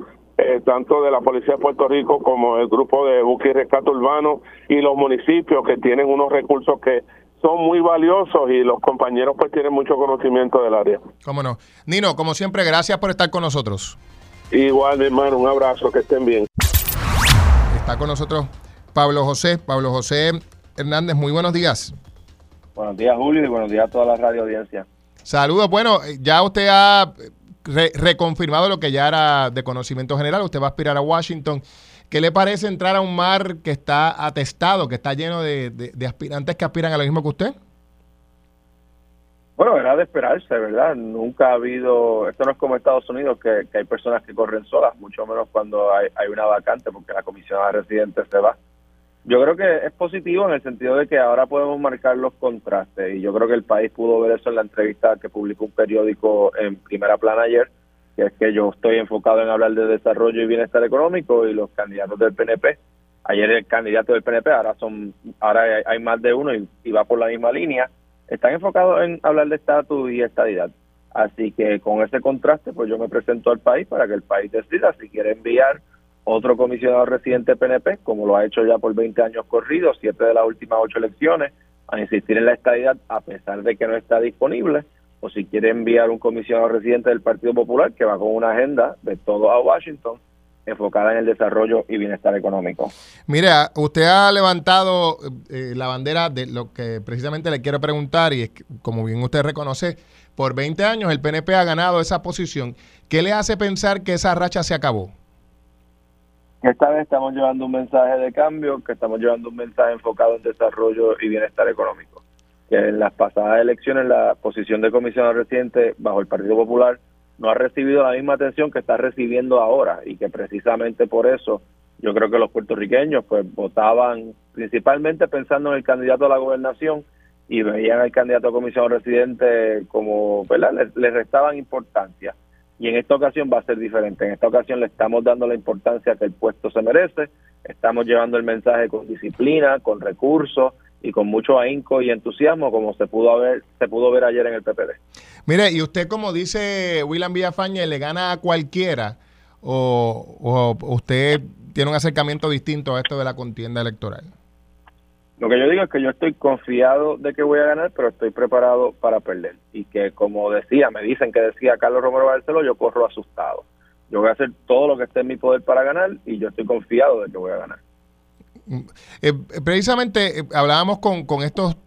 tanto de la Policía de Puerto Rico como el grupo de Buque y Rescate Urbano y los municipios que tienen unos recursos que son muy valiosos y los compañeros pues tienen mucho conocimiento del área. Cómo no. Nino, como siempre, gracias por estar con nosotros. Igual, mi hermano, un abrazo, que estén bien. Está con nosotros Pablo José. Pablo José Hernández, muy buenos días. Buenos días, Julio, y buenos días a toda la radio audiencia. Saludos. Bueno, ya usted ha reconfirmado lo que ya era de conocimiento general. Usted va a aspirar a Washington. ¿Qué le parece entrar a un mar que está atestado, que está lleno de, aspirantes que aspiran a lo mismo que usted? Bueno, era de esperarse, ¿verdad? Nunca ha habido, esto no es como Estados Unidos, que, hay personas que corren solas, mucho menos cuando hay, una vacante, porque la comisión de residentes se va. Yo creo que es positivo en el sentido de que ahora podemos marcar los contrastes, y yo creo que el país pudo ver eso en la entrevista que publicó un periódico en primera plana ayer, que es que yo estoy enfocado en hablar de desarrollo y bienestar económico y los candidatos del PNP. Ayer el candidato del PNP, ahora son ahora hay más de uno y, va por la misma línea. Están enfocados en hablar de estatus y estadidad. Así que con ese contraste, pues yo me presento al país para que el país decida si quiere enviar otro comisionado residente PNP, como lo ha hecho ya por 20 años corridos, siete de las últimas ocho elecciones, a insistir en la estadidad a pesar de que no está disponible o si quiere enviar un comisionado residente del Partido Popular que va con una agenda de todo a Washington enfocada en el desarrollo y bienestar económico. Mira, usted ha levantado eh, la bandera de lo que precisamente le quiero preguntar y es que, como bien usted reconoce, por 20 años el PNP ha ganado esa posición. ¿Qué le hace pensar que esa racha se acabó? Esta vez estamos llevando un mensaje de cambio, que estamos llevando un mensaje enfocado en desarrollo y bienestar económico que en las pasadas elecciones la posición de comisionado residente bajo el Partido Popular no ha recibido la misma atención que está recibiendo ahora y que precisamente por eso yo creo que los puertorriqueños pues votaban principalmente pensando en el candidato a la gobernación y veían al candidato a comisión residente como, ¿verdad? Le, restaban importancia. Y en esta ocasión va a ser diferente. En esta ocasión le estamos dando la importancia que el puesto se merece. Estamos llevando el mensaje con disciplina, con recursos y con mucho ahínco y entusiasmo como se pudo ver se pudo ver ayer en el PPD. Mire, y usted como dice William Villafañe, le gana a cualquiera o usted tiene un acercamiento distinto a esto de la contienda electoral. Lo que yo digo es que yo estoy confiado de que voy a ganar, pero estoy preparado para perder. Y que, como decía, me dicen que decía Carlos Romero Barceló, yo corro asustado. Yo voy a hacer todo lo que esté en mi poder para ganar y yo estoy confiado de que voy a ganar. Eh, precisamente eh, hablábamos con, con estos,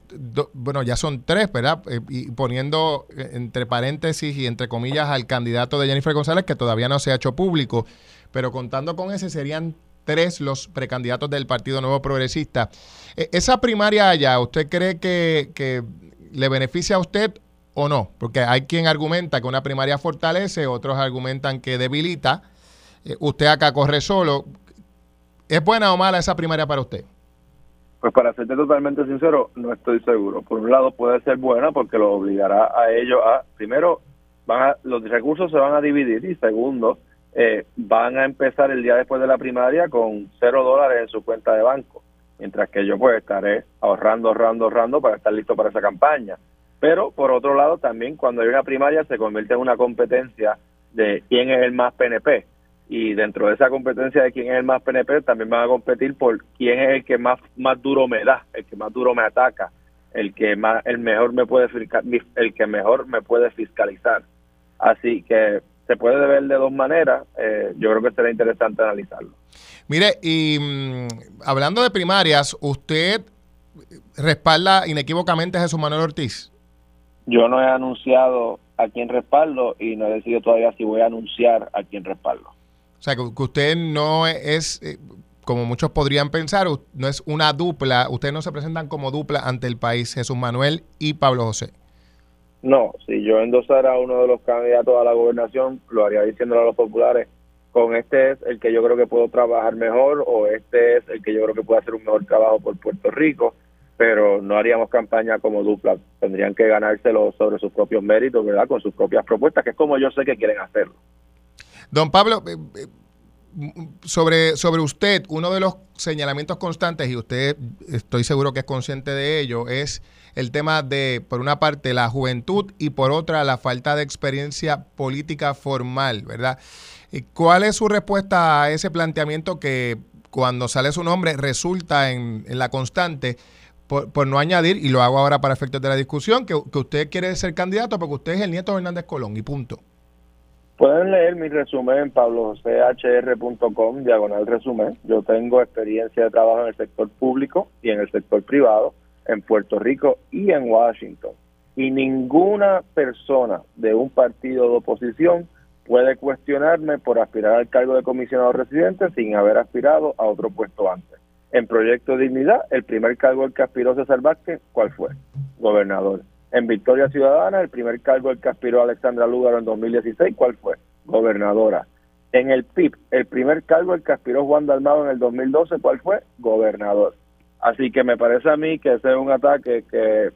bueno, ya son tres, ¿verdad? Eh, y poniendo entre paréntesis y entre comillas al candidato de Jennifer González, que todavía no se ha hecho público, pero contando con ese serían tres los precandidatos del Partido Nuevo Progresista. E, esa primaria allá, ¿usted cree que, le beneficia a usted o no? Porque hay quien argumenta que una primaria fortalece, otros argumentan que debilita. Eh, usted acá corre solo. ¿Es buena o mala esa primaria para usted? Pues para serte totalmente sincero, no estoy seguro. Por un lado puede ser buena porque lo obligará a ellos a, primero, van los recursos se van a dividir y segundo, eh, van a empezar el día después de la primaria con cero dólares en su cuenta de banco, mientras que yo pues estaré ahorrando, ahorrando, ahorrando para estar listo para esa campaña. Pero por otro lado también cuando hay una primaria se convierte en una competencia de quién es el más PNP y dentro de esa competencia de quién es el más PNP también van a competir por quién es el que más más duro me da, el que más duro me ataca, el que más el mejor me puede el que mejor me puede fiscalizar. Así que se puede ver de dos maneras. Eh, yo creo que será interesante analizarlo. Mire, y mm, hablando de primarias, ¿usted respalda inequívocamente a Jesús Manuel Ortiz? Yo no he anunciado a quién respaldo y no he decidido todavía si voy a anunciar a quién respaldo. O sea, que, usted no es, eh, como muchos podrían pensar, no es una dupla, ustedes no se presentan como dupla ante el país, Jesús Manuel y Pablo José. No, si yo endosara uno de los candidatos a la gobernación, lo haría diciéndole a los populares, con este es el que yo creo que puedo trabajar mejor o este es el que yo creo que puede hacer un mejor trabajo por Puerto Rico, pero no haríamos campaña como dupla, tendrían que ganárselo sobre sus propios méritos, ¿verdad? Con sus propias propuestas, que es como yo sé que quieren hacerlo. Don Pablo, eh, eh, sobre, sobre usted, uno de los señalamientos constantes, y usted estoy seguro que es consciente de ello, es el tema de, por una parte, la juventud y por otra, la falta de experiencia política formal, ¿verdad? ¿Cuál es su respuesta a ese planteamiento que cuando sale su nombre resulta en, la constante? Por, no añadir, y lo hago ahora para efectos de la discusión, que, que usted quiere ser candidato porque usted es el nieto de Hernández Colón y punto. Pueden leer mi resumen en pablojosehr.com, diagonal resumen. Yo tengo experiencia de trabajo en el sector público y en el sector privado, en Puerto Rico y en Washington. Y ninguna persona de un partido de oposición puede cuestionarme por aspirar al cargo de comisionado residente sin haber aspirado a otro puesto antes. En Proyecto Dignidad, el primer cargo al que aspiró César Vázquez, ¿cuál fue? Gobernador. En Victoria Ciudadana, el primer cargo al que aspiró Alexandra Lúgaro en 2016, ¿cuál fue? Gobernadora. En el PIB, el primer cargo al que aspiró Juan Dalmado en el 2012, ¿cuál fue? Gobernador. Así que me parece a mí que ese es un ataque que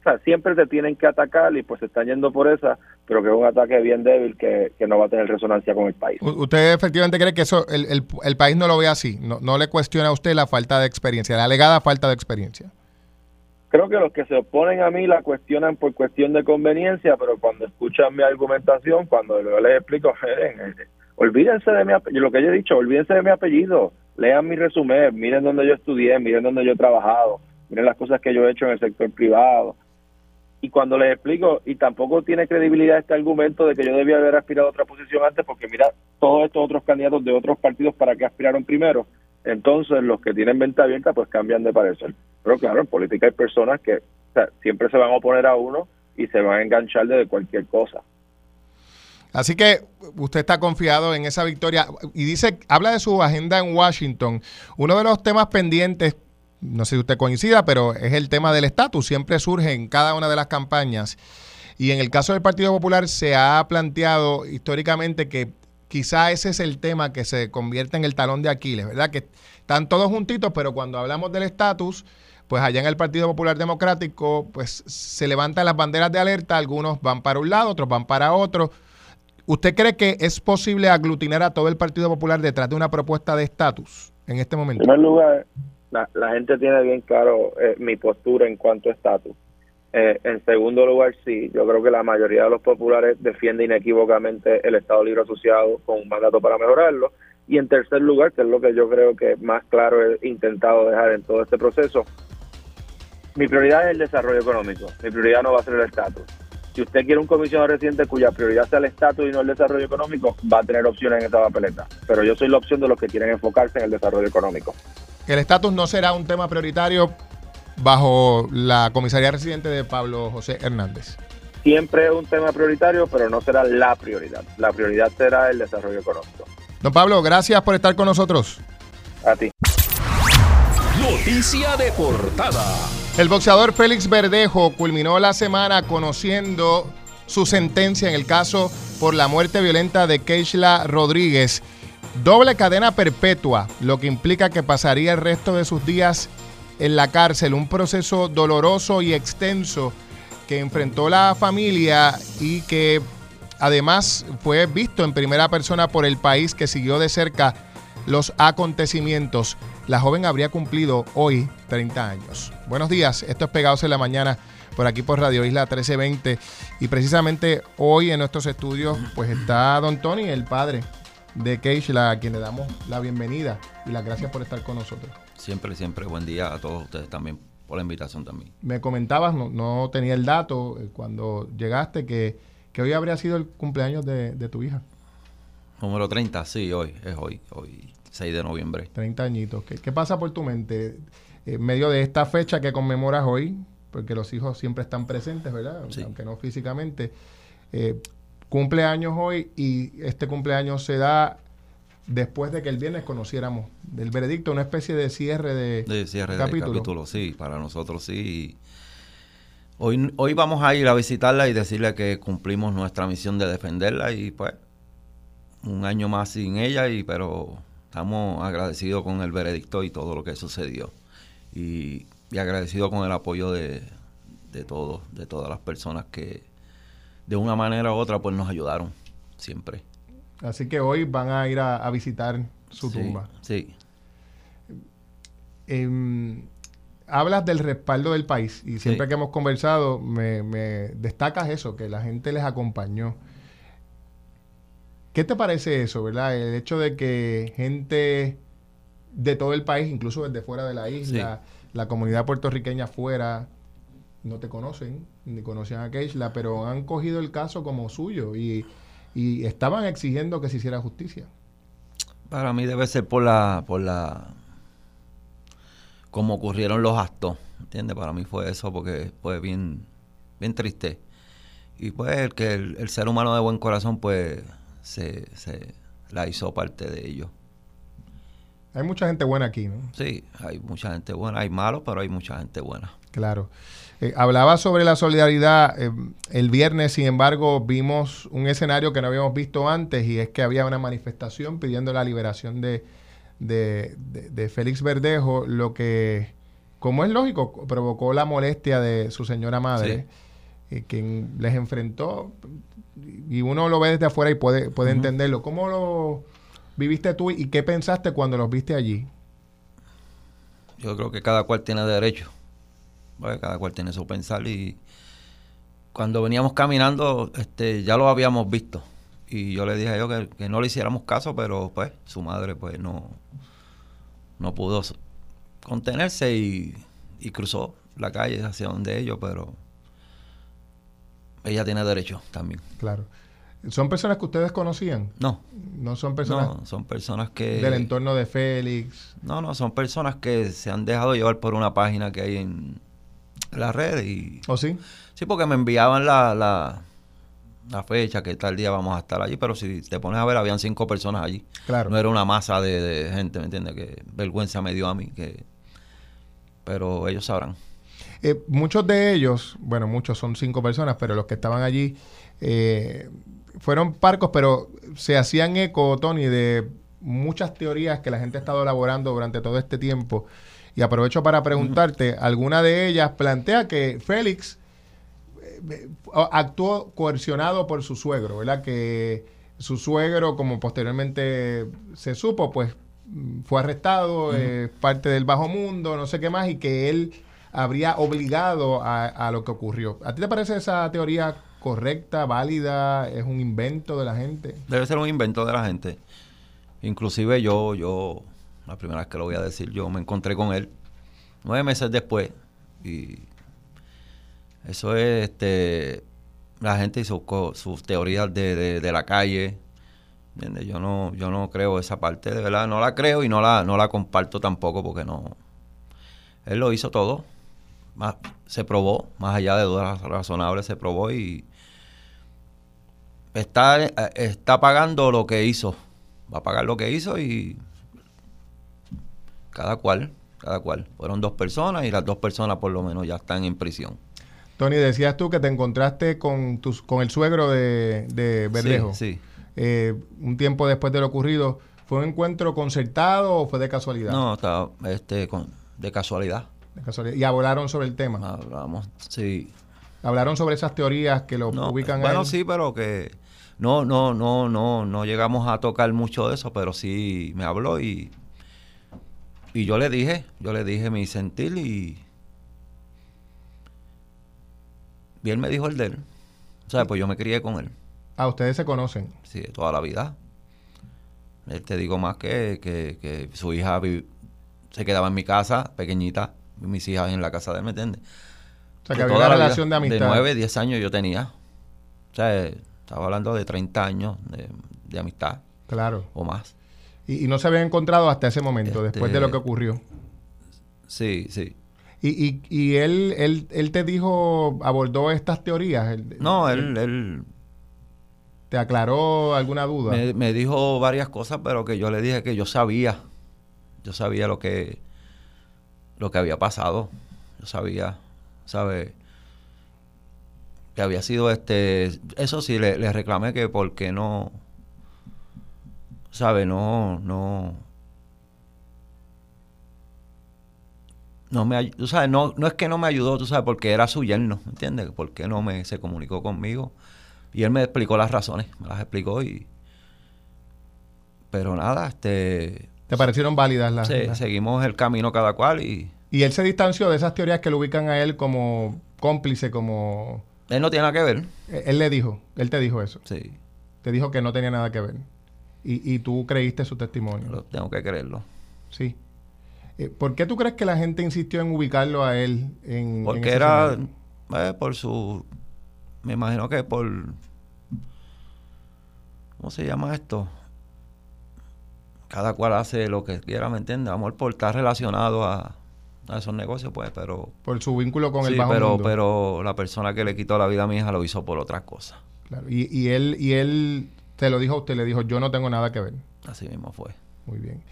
o sea, siempre te tienen que atacar y pues se están yendo por esa, pero que es un ataque bien débil que, no va a tener resonancia con el país. ¿Usted efectivamente cree que eso el, el, el país no lo ve así? No, ¿No le cuestiona a usted la falta de experiencia, la alegada falta de experiencia? Creo que los que se oponen a mí la cuestionan por cuestión de conveniencia, pero cuando escuchan mi argumentación, cuando yo les explico, olvídense de mi apellido, lo que yo he dicho, olvídense de mi apellido, lean mi resumen, miren dónde yo estudié, miren dónde yo he trabajado, miren las cosas que yo he hecho en el sector privado. Y cuando les explico, y tampoco tiene credibilidad este argumento de que yo debía haber aspirado a otra posición antes, porque mira, todos estos otros candidatos de otros partidos para que aspiraron primero, entonces los que tienen venta abierta pues cambian de parecer. Pero claro, en política hay personas que siempre se van a oponer a uno y se van a enganchar de cualquier cosa. Así que usted está confiado en esa victoria y dice, habla de su agenda en Washington. Uno de los temas pendientes, no sé si usted coincida, pero es el tema del estatus. Siempre surge en cada una de las campañas Y en el caso del Partido Popular se ha planteado históricamente que quizá ese es el tema que se convierte en el talón de Aquiles, ¿verdad? Que están todos juntitos, pero cuando hablamos del estatus, pues allá en el Partido Popular Democrático, pues se levantan las banderas de alerta, algunos van para un lado, otros van para otro. ¿Usted cree que es posible aglutinar a todo el Partido Popular detrás de una propuesta de estatus en este momento? En primer lugar, la, gente tiene bien claro eh, mi postura en cuanto a estatus. Eh, en segundo lugar, sí, yo creo que la mayoría de los populares defiende inequívocamente el Estado Libre Asociado con un mandato para mejorarlo. Y en tercer lugar, que es lo que yo creo que más claro he intentado dejar en todo este proceso, mi prioridad es el desarrollo económico, mi prioridad no va a ser el estatus. Si usted quiere un comisionado residente cuya prioridad sea el estatus y no el desarrollo económico, va a tener opciones en esta papeleta. Pero yo soy la opción de los que quieren enfocarse en el desarrollo económico. El estatus no será un tema prioritario bajo la comisaría residente de Pablo José Hernández. Siempre es un tema prioritario, pero no será la prioridad. La prioridad será el desarrollo económico. Don Pablo, gracias por estar con nosotros. A ti. Noticia de portada. El boxeador Félix Verdejo culminó la semana conociendo su sentencia en el caso por la muerte violenta de Keishla Rodríguez. Doble cadena perpetua, lo que implica que pasaría el resto de sus días en la cárcel, un proceso doloroso y extenso que enfrentó la familia y que además fue visto en primera persona por el país que siguió de cerca los acontecimientos. La joven habría cumplido hoy 30 años. Buenos días, esto es Pegados en la Mañana por aquí por Radio Isla 1320 y precisamente hoy en nuestros estudios pues está Don Tony, el padre de Keishla, a quien le damos la bienvenida y las gracias por estar con nosotros. Siempre, siempre buen día a todos ustedes también por la invitación también. Me comentabas, no, tenía el dato eh, cuando llegaste, que, hoy habría sido el cumpleaños de, de tu hija. Número 30, sí, hoy, es hoy, hoy 6 de noviembre. 30 añitos. ¿Qué, pasa por tu mente en medio de esta fecha que conmemoras hoy? Porque los hijos siempre están presentes, ¿verdad? Aunque no físicamente. Eh, cumpleaños hoy y este cumpleaños se da después de que el viernes conociéramos del veredicto, una especie de cierre de, de cierre capítulo. capítulo. Sí, para nosotros sí. Hoy, hoy vamos a ir a visitarla y decirle que cumplimos nuestra misión de defenderla y pues un año más sin ella, y pero estamos agradecidos con el veredicto y todo lo que sucedió. Y, agradecidos con el apoyo de, de todos, de todas las personas que de una manera u otra pues nos ayudaron siempre. Así que hoy van a ir a, visitar su tumba. Sí. Em, hablas del respaldo del país y siempre que hemos conversado me, me destacas eso, que la gente les acompañó. ¿Qué te parece eso, verdad? El hecho de que gente de todo el país, incluso desde fuera de la isla, la comunidad puertorriqueña fuera, no te conocen, ni conocían a Keishla, pero han cogido el caso como suyo y, y estaban exigiendo que se hiciera justicia. Para mí debe ser por la, por la, como ocurrieron los actos, ¿entiendes? Para mí fue eso porque fue bien, bien triste. Y pues el que el, el ser humano de buen corazón pues se, se la hizo parte de ello. Hay mucha gente buena aquí, ¿no? Sí, hay mucha gente buena. Hay malos, pero hay mucha gente buena. Claro. Eh, hablaba sobre la solidaridad. Eh, el viernes, sin embargo, vimos un escenario que no habíamos visto antes y es que había una manifestación pidiendo la liberación de, de, de Félix Verdejo, lo que, como es lógico, provocó la molestia de su señora madre, eh, quien les enfrentó y uno lo ve desde afuera y puede, puede entenderlo. ¿Cómo lo viviste tú y qué pensaste cuando los viste allí? Yo creo que cada cual tiene derecho. Cada cual tiene su pensar y cuando veníamos caminando este ya lo habíamos visto y yo le dije a ellos que, no le hiciéramos caso pero pues su madre pues no no pudo contenerse y, y cruzó la calle hacia donde ellos pero ella tiene derecho también. Claro. ¿Son personas que ustedes conocían? No. No son personas. No, son personas que. Del entorno de Félix. No, no, son personas que se han dejado llevar por una página que hay en la red y. ¿O sí? Sí, porque me enviaban la, la, la fecha, que tal día vamos a estar allí, pero si te pones a ver, habían cinco personas allí. Claro. No era una masa de, de gente, ¿me entiendes? Que vergüenza me dio a mí, que. Pero ellos sabrán. Eh, muchos de ellos, bueno, muchos son cinco personas, pero los que estaban allí eh, fueron parcos, pero se hacían eco, Tony, de muchas teorías que la gente ha estado elaborando durante todo este tiempo. Y aprovecho para preguntarte, alguna de ellas plantea que Félix eh, actuó coercionado por su suegro, ¿verdad? Que su suegro, como posteriormente se supo, pues mm, fue arrestado, eh, parte del bajo mundo, no sé qué más, y que él habría obligado a, lo que ocurrió. ¿A ti te parece esa teoría correcta, válida? ¿Es un invento de la gente? Debe ser un invento de la gente. Inclusive yo, yo, la primera vez que lo voy a decir, yo me encontré con él nueve meses después y eso es, este, la gente hizo sus teorías de, de, la calle, Yo no, yo no creo esa parte, de verdad, no la creo y no la, no la comparto tampoco porque no, él lo hizo todo, más, se probó, más allá de dudas razonables, se probó y está, está pagando lo que hizo va a pagar lo que hizo y cada cual, cada cual. Fueron dos personas y las dos personas por lo menos ya están en prisión. Tony, decías tú que te encontraste con, tus, con el suegro de, de Verdejo. Sí, eh, un tiempo después de lo ocurrido. ¿Fue un encuentro concertado o fue de casualidad? No, estaba este, con, de casualidad. De casualidad. ¿Y hablaron sobre el tema? Hablamos, sí. ¿Hablaron sobre esas teorías que lo ubican Bueno, sí, pero que no, no, no, no, no llegamos a tocar mucho de eso, pero sí me habló y, y yo le dije, yo le dije mi sentir y, y él me dijo el de él. O sea, pues yo me crié con él. Ah, ustedes se conocen. Sí, toda la vida. Él te digo más que, que, su hija se quedaba en mi casa, pequeñita, mis hijas en la casa de él, ¿me entiendes? O sea, que había una relación de amistad. De nueve, diez años yo tenía. O sea, estaba hablando de 30 años de, amistad. Claro. O más. Y, no se habían encontrado hasta ese momento, después de lo que ocurrió. Sí, sí. Y, y, y él, él, él, te dijo, abordó estas teorías. no, él, él, ¿Te aclaró alguna duda? Me, me, dijo varias cosas, pero que yo le dije que yo sabía. Yo sabía lo que, lo que había pasado. Yo sabía, ¿sabes? que había sido este eso sí le, reclamé que porque no sabe no no no me tú sabes no no es que no me ayudó tú sabes porque era su yerno ¿me entiendes? porque no me se comunicó conmigo y él me explicó las razones me las explicó y pero nada este te parecieron válidas las, sí, seguimos el camino cada cual y y él se distanció de esas teorías que lo ubican a él como cómplice como él no tiene nada que ver. Eh, él le dijo, él te dijo eso. Sí. Te dijo que no tenía nada que ver. Y, y tú creíste su testimonio. tengo que creerlo. Sí. Eh, ¿Por qué tú crees que la gente insistió en ubicarlo a él en Porque era eh, por su... Me imagino que por... ¿Cómo se llama esto? Cada cual hace lo que quiera, ¿me entiendes? Amor por estar relacionado a, a esos negocios, pues, pero... Por su vínculo con el bajo pero, pero la persona que le quitó la vida a mi hija lo hizo por otras cosas. Claro. Y, y él y él te lo dijo a usted, le dijo, yo no tengo nada que ver. Así mismo fue. Muy bien.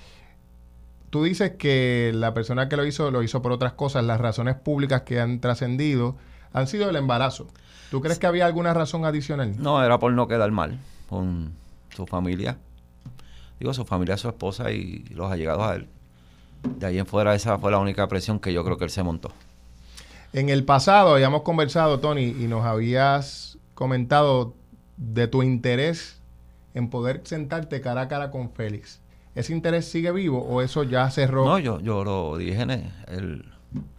Tú dices que la persona que lo hizo lo hizo por otras cosas. Las razones públicas que han trascendido han sido el embarazo. ¿Tú crees que había alguna razón adicional? No, era por no quedar mal con su familia. Digo, su familia, su esposa y los allegados a él de ahí en fuera esa fue la única presión que yo creo que él se montó. En el pasado habíamos conversado, Tony, y nos habías comentado de tu interés en poder sentarte cara a cara con Félix. ¿Ese interés sigue vivo o eso ya cerró? No, yo, yo lo dije el,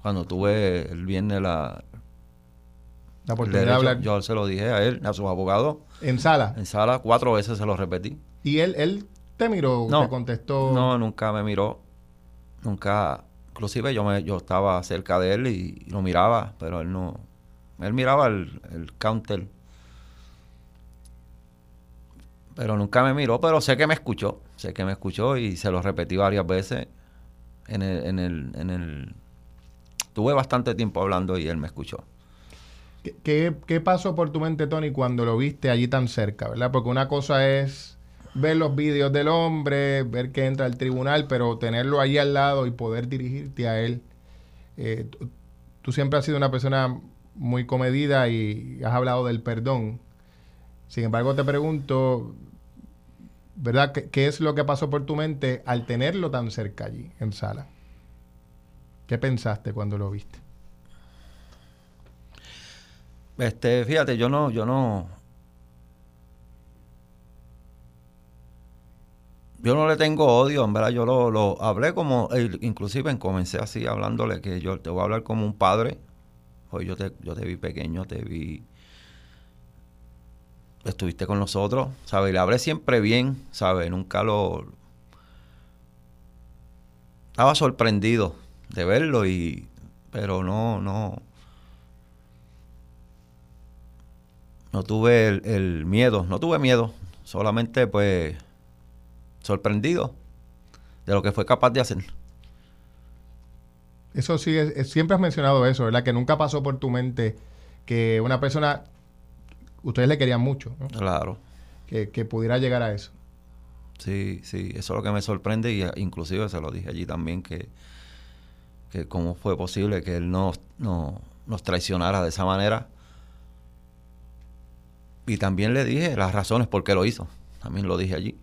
cuando tuve el viernes la, la oportunidad de hablar. Yo se lo dije a él, a sus abogados. ¿En sala? En sala, cuatro veces se lo repetí. ¿Y él, él te miró? No, te contestó? No, nunca me miró nunca, inclusive yo me, yo estaba cerca de él y, lo miraba, pero él no, él miraba el, el, counter. Pero nunca me miró, pero sé que me escuchó, sé que me escuchó y se lo repetí varias veces en el, en el, en el tuve bastante tiempo hablando y él me escuchó. ¿Qué, ¿Qué, pasó por tu mente, Tony, cuando lo viste allí tan cerca, verdad? Porque una cosa es ver los vídeos del hombre, ver que entra al tribunal, pero tenerlo ahí al lado y poder dirigirte a él. Eh, tú siempre has sido una persona muy comedida y has hablado del perdón. Sin embargo, te pregunto, ¿verdad? ¿Qué, qué es lo que pasó por tu mente al tenerlo tan cerca allí, en sala? ¿Qué pensaste cuando lo viste? Este, fíjate, yo no, yo no, yo no le tengo odio, en verdad, yo lo, lo hablé como, eh, inclusive comencé así hablándole que yo te voy a hablar como un padre, pues yo te, yo te vi pequeño, te vi, estuviste con nosotros, ¿sabes? Le hablé siempre bien, ¿sabes? Nunca lo... Estaba sorprendido de verlo y... Pero no, no... No tuve el, el miedo, no tuve miedo, solamente pues sorprendido de lo que fue capaz de hacer. Eso sí, es- siempre has mencionado eso, ¿verdad? Que nunca pasó por tu mente que una persona, ustedes le querían mucho, ¿no? Claro. que, que pudiera llegar a eso. Sí, sí, eso es lo que me sorprende y eh, inclusive se lo dije allí también que, que cómo fue posible que él nos, no, nos traicionara de esa manera. Y también le dije las razones por qué lo hizo. También lo dije allí.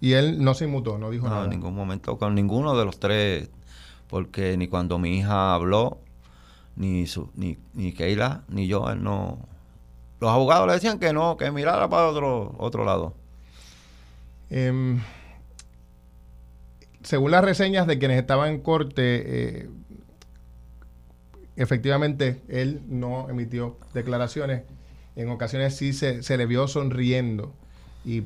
Y él no se inmutó, no dijo No, nada. en ningún momento con ninguno de los tres, porque ni cuando mi hija habló, ni, su, ni, ni Keila, ni yo, él no... Los abogados le decían que no, que mirara para otro, otro lado. Em, según las reseñas de quienes estaban en corte, eh, efectivamente él no emitió declaraciones. En ocasiones sí se, se le vio sonriendo y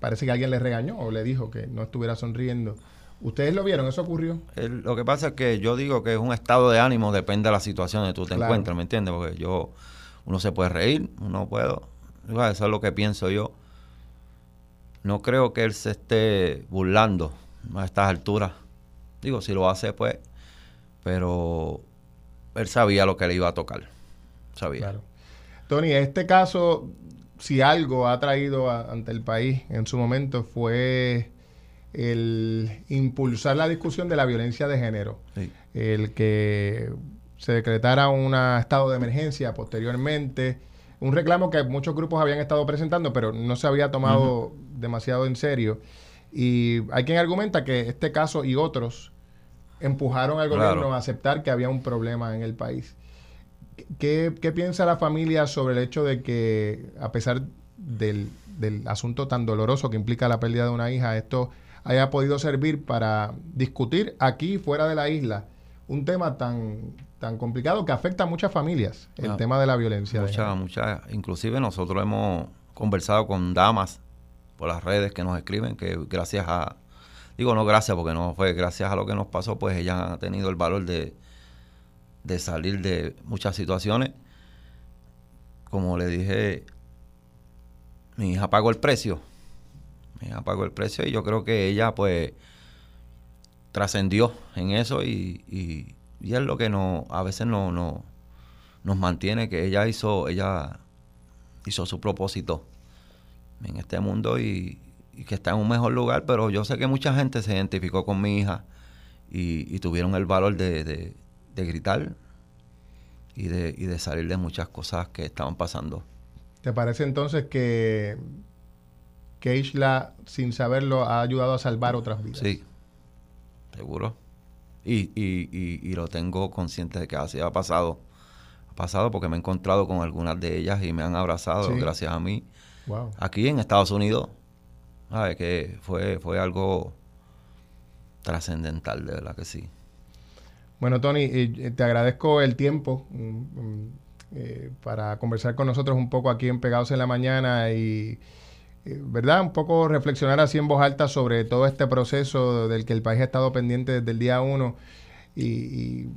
parece que alguien le regañó o le dijo que no estuviera sonriendo. ¿Ustedes lo vieron? ¿Eso ocurrió? El- lo que pasa es que yo digo que es un estado de ánimo, depende de la situación en que tú te Claro. encuentres, ¿me entiendes? Porque yo, uno se puede reír, uno puede, Igual, eso es lo que pienso yo. No creo que él se esté burlando a estas alturas. Digo, si lo hace, pues, pero él sabía lo que le iba a tocar. Sabía. Claro. Tony, este caso, si algo ha traído a- ante el país en su momento fue el impulsar la discusión de la violencia de género. Sí. El que se decretara un estado de emergencia posteriormente. Un reclamo que muchos grupos habían estado presentando, pero no se había tomado demasiado en serio. Y hay quien argumenta que este caso y otros empujaron al Claro. gobierno a aceptar que había un problema en el país. ¿Qué, qué piensa la familia sobre el hecho de que, a pesar del, del asunto tan doloroso que implica la pérdida de una hija, esto haya podido servir para discutir aquí fuera de la isla un tema tan, tan complicado que afecta a muchas familias, el Ah, tema de la violencia? Muchas, muchas. Inclusive nosotros hemos conversado con damas por las redes que nos escriben que gracias a, digo no gracias porque no fue gracias a lo que nos pasó, pues ellas han tenido el valor de, de salir de muchas situaciones. Como le dije, mi hija pagó el precio. Mi hija pagó el precio y yo creo que ella pues trascendió en eso y, y, es lo que no, a veces no, no, nos mantiene que ella hizo, ella hizo su propósito en este mundo y, que está en un mejor lugar, pero yo sé que mucha gente se identificó con mi hija y, tuvieron el valor de- de gritar y de, y de salir de muchas cosas que estaban pasando. ¿Te parece entonces que, que Isla, sin saberlo, ha ayudado a salvar otras vidas? Sí, seguro. Y, y, y, y lo tengo consciente de que así ha pasado. Ha pasado porque me he encontrado con algunas de ellas y me han abrazado Sí. gracias a mí. Wow. Aquí en Estados Unidos, ¿sabes? Que fue, fue algo trascendental, de verdad que sí. Bueno, Tony, eh, te agradezco el tiempo mm, mm, eh, para conversar con nosotros un poco aquí en Pegados en la Mañana y, eh, ¿verdad? Un poco reflexionar así en voz alta sobre todo este proceso del que el país ha estado pendiente desde el día uno. Y, y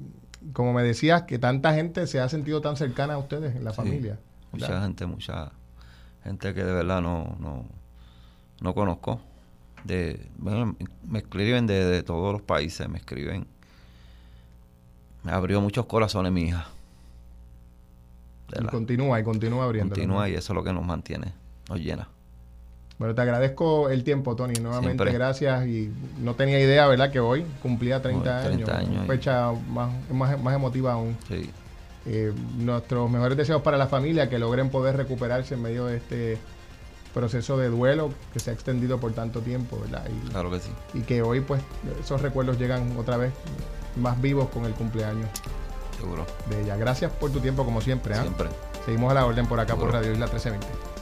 como me decías, que tanta gente se ha sentido tan cercana a ustedes en la Sí. familia. Mucha ¿verdad? gente, mucha gente que de verdad no, no, no conozco. De, bueno, me escriben de, de todos los países, me escriben. Me abrió muchos corazones mi hija. Y continúa y continúa abriendo. Continúa y eso es lo que nos mantiene, nos llena. Bueno, te agradezco el tiempo, Tony. Nuevamente, Siempre. gracias. Y no tenía idea, ¿verdad?, que hoy cumplía 30, Hoy, 30 años. Fecha más, más, más emotiva aún. Sí. eh, nuestros mejores deseos para la familia, que logren poder recuperarse en medio de este proceso de duelo que se ha extendido por tanto tiempo, ¿verdad? Y, Claro que sí. y que hoy pues esos recuerdos llegan otra vez más vivos con el cumpleaños Seguro. de ella. Gracias por tu tiempo como siempre. ¿ah? Siempre. Seguimos a la orden por acá por. Radio Isla 1320.